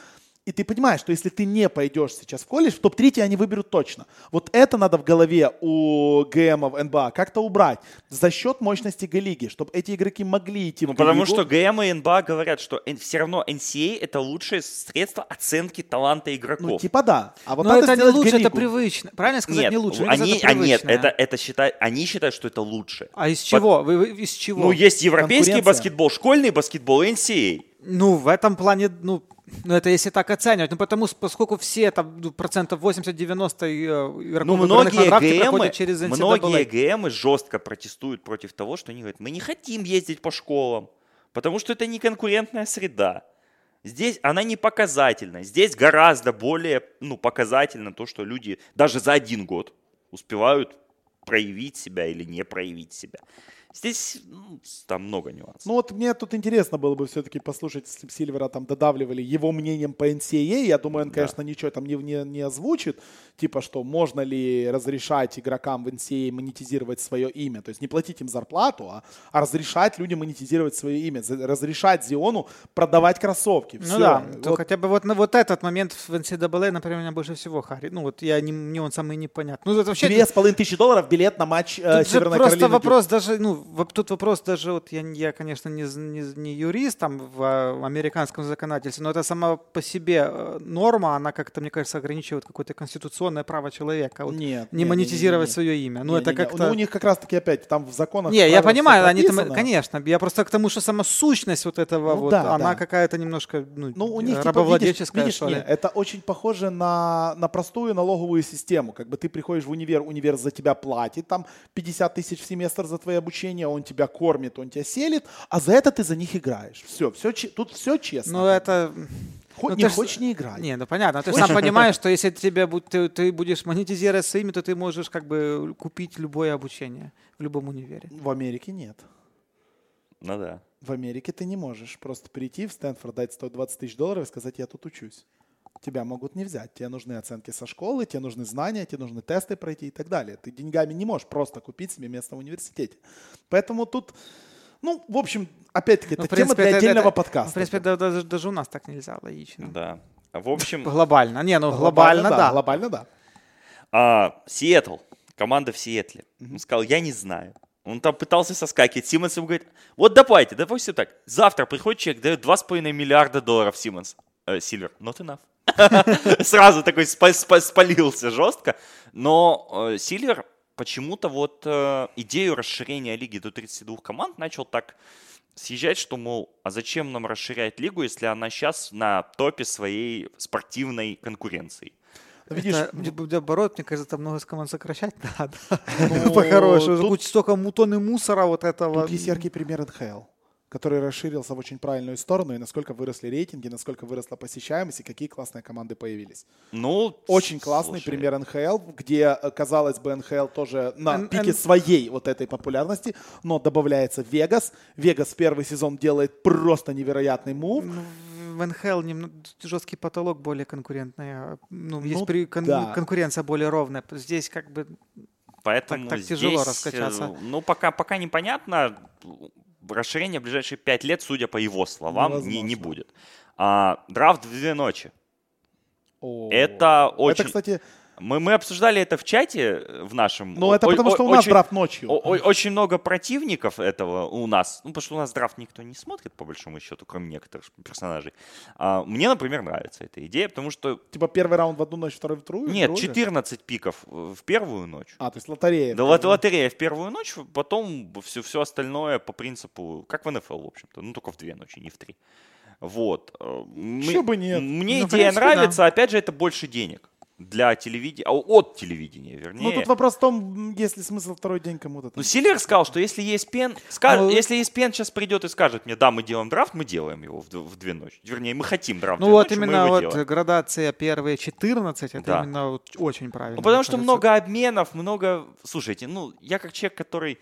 и ты понимаешь, что если ты не пойдешь сейчас в колледж, в топ-3 тебя не выберут точно. Вот это надо в голове у ГМов НБА как-то убрать за счет мощности Г-лиги, чтобы эти игроки могли идти ну, в Потому что ГМ и НБА говорят, что все равно NCA это лучшее средство оценки таланта игроков. Ну, типа да. А вот Но это не лучше, это привычно. Правильно сказать, нет, не лучше. Они, это а нет, это, это считают, они считают, что это лучше. А из чего? Под... Вы, вы, из чего? Ну, есть европейский баскетбол, школьный баскетбол, NCA. Ну, в этом плане, ну, ну, это если так оценивать. Ну, потому поскольку все там ну, процентов 80-90 э, игроков ну, многие ГМы, через NCAA. Многие ГМы жестко протестуют против того, что они говорят, мы не хотим ездить по школам, потому что это не конкурентная среда. Здесь она не показательна. Здесь гораздо более ну, показательно то, что люди даже за один год успевают проявить себя или не проявить себя. Здесь ну, там много нюансов. Ну вот мне тут интересно было бы все-таки послушать, если бы Сильвера там додавливали его мнением по NCAA. А. Я думаю, он, конечно, да. ничего там не, не, не озвучит. Типа, что можно ли разрешать игрокам в NCAA а монетизировать свое имя. То есть не платить им зарплату, а, а разрешать людям монетизировать свое имя. Разрешать Зиону продавать кроссовки. Все. Ну да, вот. хотя бы вот, на вот этот момент в NCAA, например, меня больше всего харит. Ну вот я не, мне он самый непонятный. Ну это вообще... Две с половиной тысячи долларов билет на матч э, Северной просто Каролины. вопрос даже, ну тут вопрос даже, вот я, я конечно, не, не, не юрист там в, в американском законодательстве, но это сама по себе э, норма, она как-то, мне кажется, ограничивает какое-то конституционное право человека. Вот, нет, не нет, монетизировать нет, нет, свое имя. Ну, это как-то... Ну, у них как раз-таки опять там в законах... Не, я понимаю, они там, конечно, я просто к тому, что сама сущность вот этого, ну, вот, да, она да. какая-то немножко ну, ну, у них, рабовладельческая, типа, видишь, видишь, нет, это очень похоже на, на простую налоговую систему. Как бы ты приходишь в универ, универ за тебя платит, там 50 тысяч в семестр за твое обучение, он тебя кормит, он тебя селит, а за это ты за них играешь. Все, все тут все честно. Ну, это... Хоть ну, не хочешь, не играй. Не, ну понятно. Ты сам понимаешь, что если тебе ты, ты будешь монетизировать своими, то ты можешь как бы купить любое обучение в любом универе. В Америке нет. Ну да. В Америке ты не можешь просто прийти в Стэнфорд, дать 120 тысяч долларов и сказать, я тут учусь тебя могут не взять. Тебе нужны оценки со школы, тебе нужны знания, тебе нужны тесты пройти и так далее. Ты деньгами не можешь просто купить себе место в университете. Поэтому тут, ну, в общем, опять-таки, ну, это принципе, тема для это, отдельного это, подкаста. В принципе, даже, даже у нас так нельзя, логично. Да. В общем... [LAUGHS] Глобально. Не, ну глобально, глобально да. Глобально да. А, Сиэтл. Команда в Сиэтле. Он сказал, я не знаю. Он там пытался соскакивать. Симмонс ему говорит, вот давайте, допустим так, завтра приходит человек, дает 2,5 миллиарда долларов Симмонс. Э, Сильвер, not enough. [LAUGHS] Сразу такой спалился жестко. Но э, Сильвер почему-то вот э, идею расширения лиги до 32 команд начал так съезжать, что, мол, а зачем нам расширять лигу, если она сейчас на топе своей спортивной конкуренции? Ну, видишь, это, наоборот, мне кажется, там много команд сокращать надо. Ну, [LAUGHS] По-хорошему. Тут столько тонны мусора вот этого. Тут есть яркий пример НХЛ который расширился в очень правильную сторону, и насколько выросли рейтинги, насколько выросла посещаемость, и какие классные команды появились. Ну, очень классный слушай. пример НХЛ, где, э, казалось бы, НХЛ тоже на Н- пике Н- своей вот этой популярности, но добавляется Вегас. Вегас первый сезон делает просто невероятный мув. Ну, в НХЛ жесткий потолок более конкурентный. А, ну, ну есть при, кон, да. конкуренция более ровная. Здесь как бы Поэтому так, так здесь, тяжело раскачаться. Э, ну, пока, пока непонятно расширения в ближайшие пять лет, судя по его словам, не, не будет. А, драфт в две ночи. О, это очень... Это, кстати... Мы, мы обсуждали это в чате э, в нашем. Ну, это потому, что у нас очень, драфт ночью. О, очень много противников этого у нас. Ну, потому что у нас драфт никто не смотрит, по большому счету, кроме некоторых персонажей. А, мне, например, нравится эта идея, потому что... Типа первый раунд в одну ночь, второй в другую? Нет, вторую? 14 пиков в первую ночь. А, то есть лотерея. Да, лот, лотерея в первую ночь, потом все, все остальное по принципу, как в НФЛ, в общем-то. Ну, только в две ночи, не в три. Вот. Еще бы нет. Мне ну, идея нравится, да. опять же, это больше денег для телевидения, а от телевидения, вернее. Ну, тут вопрос в том, есть ли смысл второй день кому-то. Ну, Силер сказал, что если есть пен, скаж... ну, если есть пен сейчас придет и скажет мне, да, мы делаем драфт, мы делаем его в, в две ночи. Вернее, мы хотим драфт Ну, вот ночи, именно вот делаем. градация первые 14, это да. именно вот очень правильно. Ну, потому что много обменов, много... Слушайте, ну, я как человек, который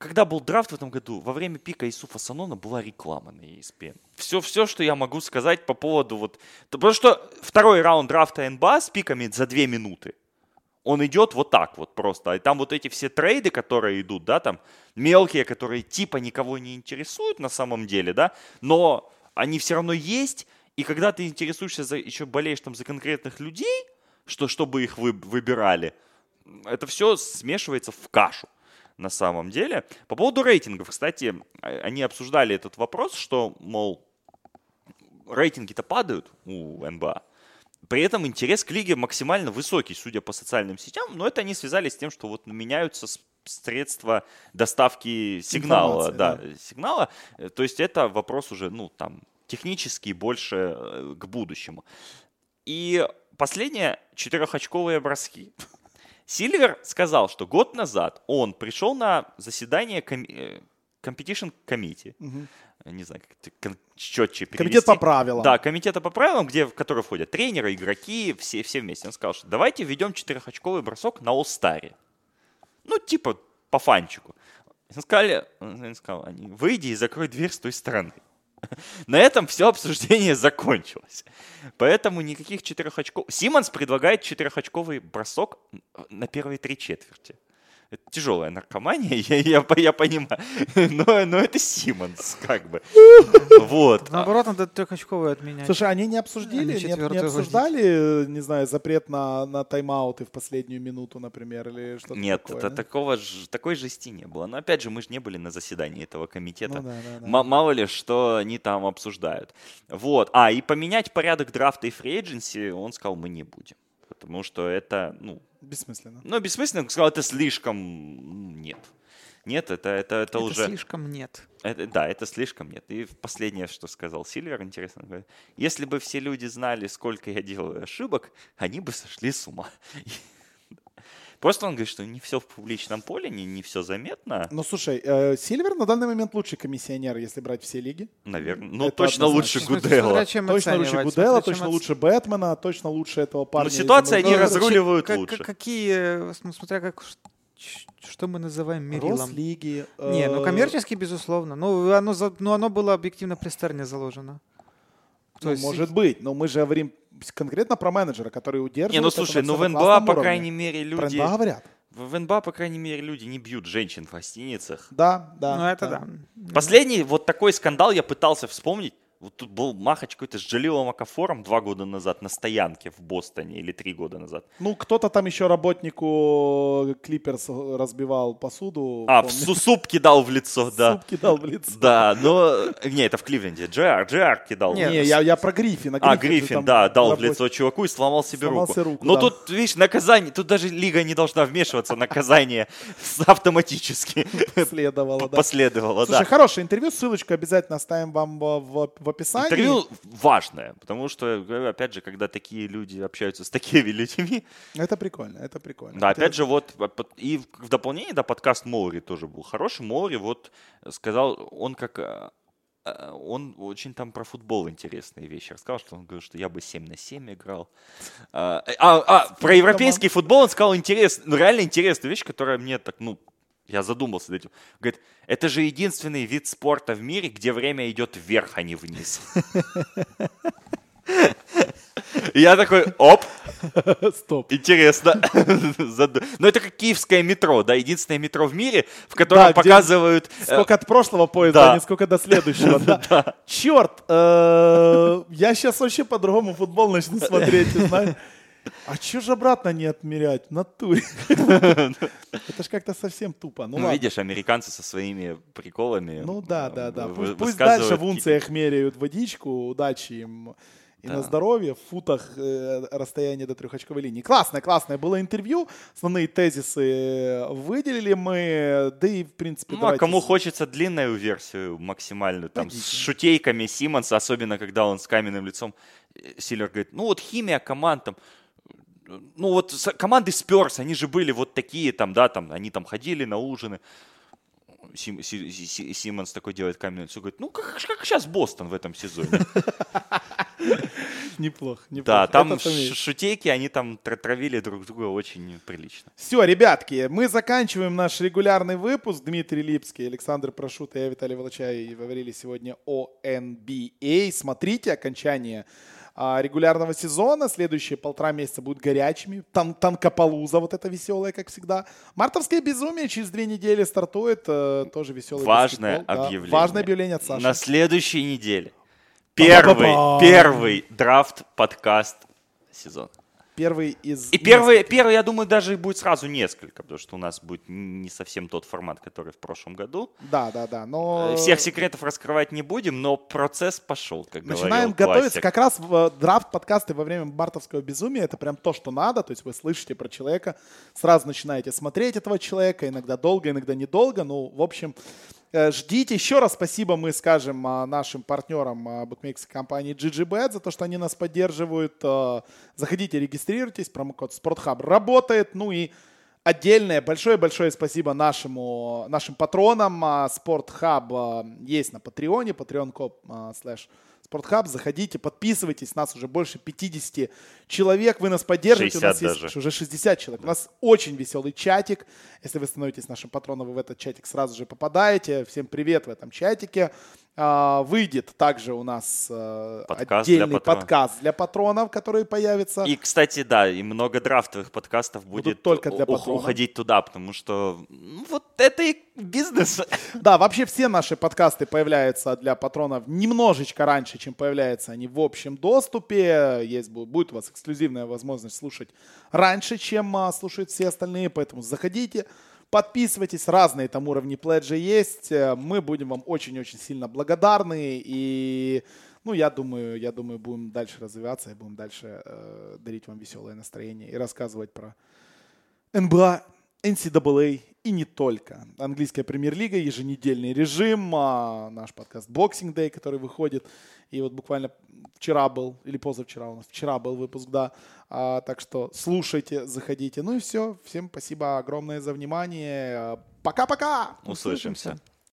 когда был драфт в этом году, во время пика Исуфа Санона была реклама на ESPN. Все, все, что я могу сказать по поводу вот... Потому что второй раунд драфта НБА с пиками за две минуты. Он идет вот так вот просто. И там вот эти все трейды, которые идут, да, там мелкие, которые типа никого не интересуют на самом деле, да, но они все равно есть. И когда ты интересуешься, за, еще болеешь там за конкретных людей, что, чтобы их вы, выбирали, это все смешивается в кашу на самом деле. По поводу рейтингов, кстати, а, они обсуждали этот вопрос, что, мол, рейтинги-то падают у НБА, при этом интерес к лиге максимально высокий, судя по социальным сетям, но это они связали с тем, что вот меняются средства доставки сигнала, да, да, сигнала. То есть это вопрос уже, ну, там, технический, больше э, к будущему. И последнее, четырехочковые броски. Сильвер сказал, что год назад он пришел на заседание ком... Э, Competition Committee. Угу. Не знаю, как это четче перевести. Комитет по правилам. Да, комитета по правилам, где, в который входят тренеры, игроки, все, все вместе. Он сказал, что давайте введем четырехочковый бросок на All-Star. Ну, типа, по фанчику. Сказали, он сказал, выйди и закрой дверь с той стороны. [LAUGHS] На этом все обсуждение закончилось. Поэтому никаких четырех очков. Симмонс предлагает четырехочковый бросок на первые три четверти. Это тяжелая наркомания, [LAUGHS] я, я, я понимаю. Но, но это Симмонс, как бы. Вот. Наоборот, надо трехочковую отменять. Слушай, они не обсудили, они не, не обсуждали, не знаю, запрет на, на тайм-ауты в последнюю минуту, например, или что-то Нет, такое? Это, такого, такой жести не было. Но опять же, мы же не были на заседании этого комитета. Ну, да, да, да. Мало ли, что они там обсуждают. Вот. А, и поменять порядок драфта и фри он сказал, мы не будем. Потому что это, ну, Бессмысленно. Ну, бессмысленно, сказал, это слишком нет. Нет, это, это, это, это уже... слишком нет. Это, да, это слишком нет. И последнее, что сказал Сильвер, интересно, говорит, если бы все люди знали, сколько я делаю ошибок, они бы сошли с ума. Просто он говорит, что не все в публичном поле, не, не все заметно. Ну, слушай, э, Сильвер на данный момент лучший комиссионер, если брать все лиги. Наверное. Ну, Это точно лучше Гудела. Точно лучше Гудела, точно лучше Бэтмена, точно лучше этого парня. Ну, ситуация они разруливают лучше. Какие, ну, смотря как что мы называем мерилом? Рослиги. Не, ну э, коммерчески, безусловно. Ну, оно, ну, оно было объективно при Стерне заложено. То ну, есть... может быть, но мы же говорим конкретно про менеджера, который удерживает. Не, ну слушай, ну в НБА, по крайней мере, люди... Про НБА говорят. В НБА, по крайней мере, люди не бьют женщин в гостиницах. Да, да. Ну это да. да. Последний вот такой скандал я пытался вспомнить. Вот тут был махач какой-то с Джалилом Акафором два года назад на стоянке в Бостоне или три года назад. Ну, кто-то там еще работнику Клиперс разбивал посуду. А, в суп кидал в лицо, да. Суп кидал в лицо. Да, но... Не, это в Кливленде. Джер, Джер кидал. Не, не я, я про Гриффина. Гриффин а, Гриффин, да, дал работ... в лицо чуваку и сломал себе сломал руку. руку. Но да. тут, видишь, наказание, тут даже лига не должна вмешиваться, наказание автоматически. Последовало, да. [LAUGHS] Последовало, да. Слушай, хорошее интервью, ссылочку обязательно оставим вам в описании. Интервью важное, потому что, опять же, когда такие люди общаются с такими [LAUGHS] людьми... Это прикольно, это прикольно. Да, опять же, вот, и в дополнение, да, подкаст Моури тоже был хороший. Моури вот сказал, он как э, э, он очень там про футбол интересные вещи рассказал, что он говорил, что я бы 7 на 7 играл. А, а, а про европейский футбол он сказал интерес, ну реально интересную вещь, которая мне так, ну, я задумался над этим. Говорит, это же единственный вид спорта в мире, где время идет вверх, а не вниз. И я такой, оп, Стоп. Интересно. Но это как киевское метро, да, единственное метро в мире, в котором да, показывают... Э, сколько от прошлого поезда, да. а не сколько до следующего. Да. [LAUGHS] да. Черт, э, я сейчас вообще по-другому футбол начну смотреть, знаешь. А чё же обратно не отмерять? В натуре. [LAUGHS] Это ж как-то совсем тупо. Ну, ну видишь, американцы со своими приколами Ну да, да, да. Пусть, дальше в унциях меряют водичку, удачи им. и да. на здоровье в футах э, расстояние до трехочковой линии. Классное, классное было интервью. Основные тезисы выделили мы, да и в принципе. Ну а кому хочется длинную версию максимальную, там Пойдите. с шутейками Симмонса, особенно когда он с каменным лицом, э, Силлер говорит, ну вот химия команд там, ну вот команды Спёрс, они же были вот такие там, да, там, они там ходили на ужины. Сим, Си, Си, Симмонс такой делает каменное лицо, говорит, ну как, как сейчас Бостон в этом сезоне. [LAUGHS] Неплохо, неплохо. Да, там шутейки, они там травили друг друга очень прилично. Все, ребятки, мы заканчиваем наш регулярный выпуск. Дмитрий Липский, Александр Прошут и я, Виталий Волочай, говорили сегодня о NBA. Смотрите окончание а, регулярного сезона. Следующие полтора месяца будут горячими. Тан танкополуза вот это веселая, как всегда. Мартовское безумие через две недели стартует. Э, тоже веселый Важное баскетбол. объявление. Да. Важное объявление от Саши. На следующей неделе. Первый, первый драфт подкаст сезона первый из... И первый, первый, я думаю, даже будет сразу несколько, потому что у нас будет не совсем тот формат, который в прошлом году. Да, да, да, но... Э, всех секретов раскрывать не будем, но процесс пошел, как Начинаем готовиться как раз в э, драфт подкасты во время бартовского безумия. Это прям то, что надо. То есть вы слышите про человека, сразу начинаете смотреть этого человека, иногда долго, иногда недолго. Ну, в общем, ждите. Еще раз спасибо мы скажем а, нашим партнерам а, букмекерской компании GGBet за то, что они нас поддерживают. Э, заходите, регистрируйтесь. Промокод SportHub работает. Ну и отдельное большое-большое спасибо нашему, нашим патронам. SportHub э, есть на Патреоне. Patreon.com slash Спортхаб, заходите, подписывайтесь, нас уже больше 50 человек, вы нас поддерживаете, у нас даже. есть уже 60 человек, у нас очень веселый чатик, если вы становитесь нашим патроном, вы в этот чатик сразу же попадаете, всем привет в этом чатике, выйдет также у нас э, подкаст отдельный для подкаст для патронов, который появится. И, кстати, да, и много драфтовых подкастов будет Будут только для патронов. уходить туда, потому что ну, вот это и бизнес. [LAUGHS] Да, вообще все наши подкасты появляются для патронов немножечко раньше, чем появляются они в общем доступе. Есть, будет у вас эксклюзивная возможность слушать раньше, чем а, слушают все остальные, поэтому заходите, Подписывайтесь, разные там уровни пледжа есть. Э, мы будем вам очень-очень сильно благодарны. И, ну, я думаю, я думаю, будем дальше развиваться и будем дальше э, дарить вам веселое настроение и рассказывать про НБА, NCAA и не только. Английская премьер-лига, еженедельный режим, а наш подкаст Boxing Day, который выходит. И вот буквально вчера был, или позавчера у нас, вчера был выпуск, да. А, так что слушайте, заходите. Ну и все. Всем спасибо огромное за внимание. Пока-пока! Услышимся.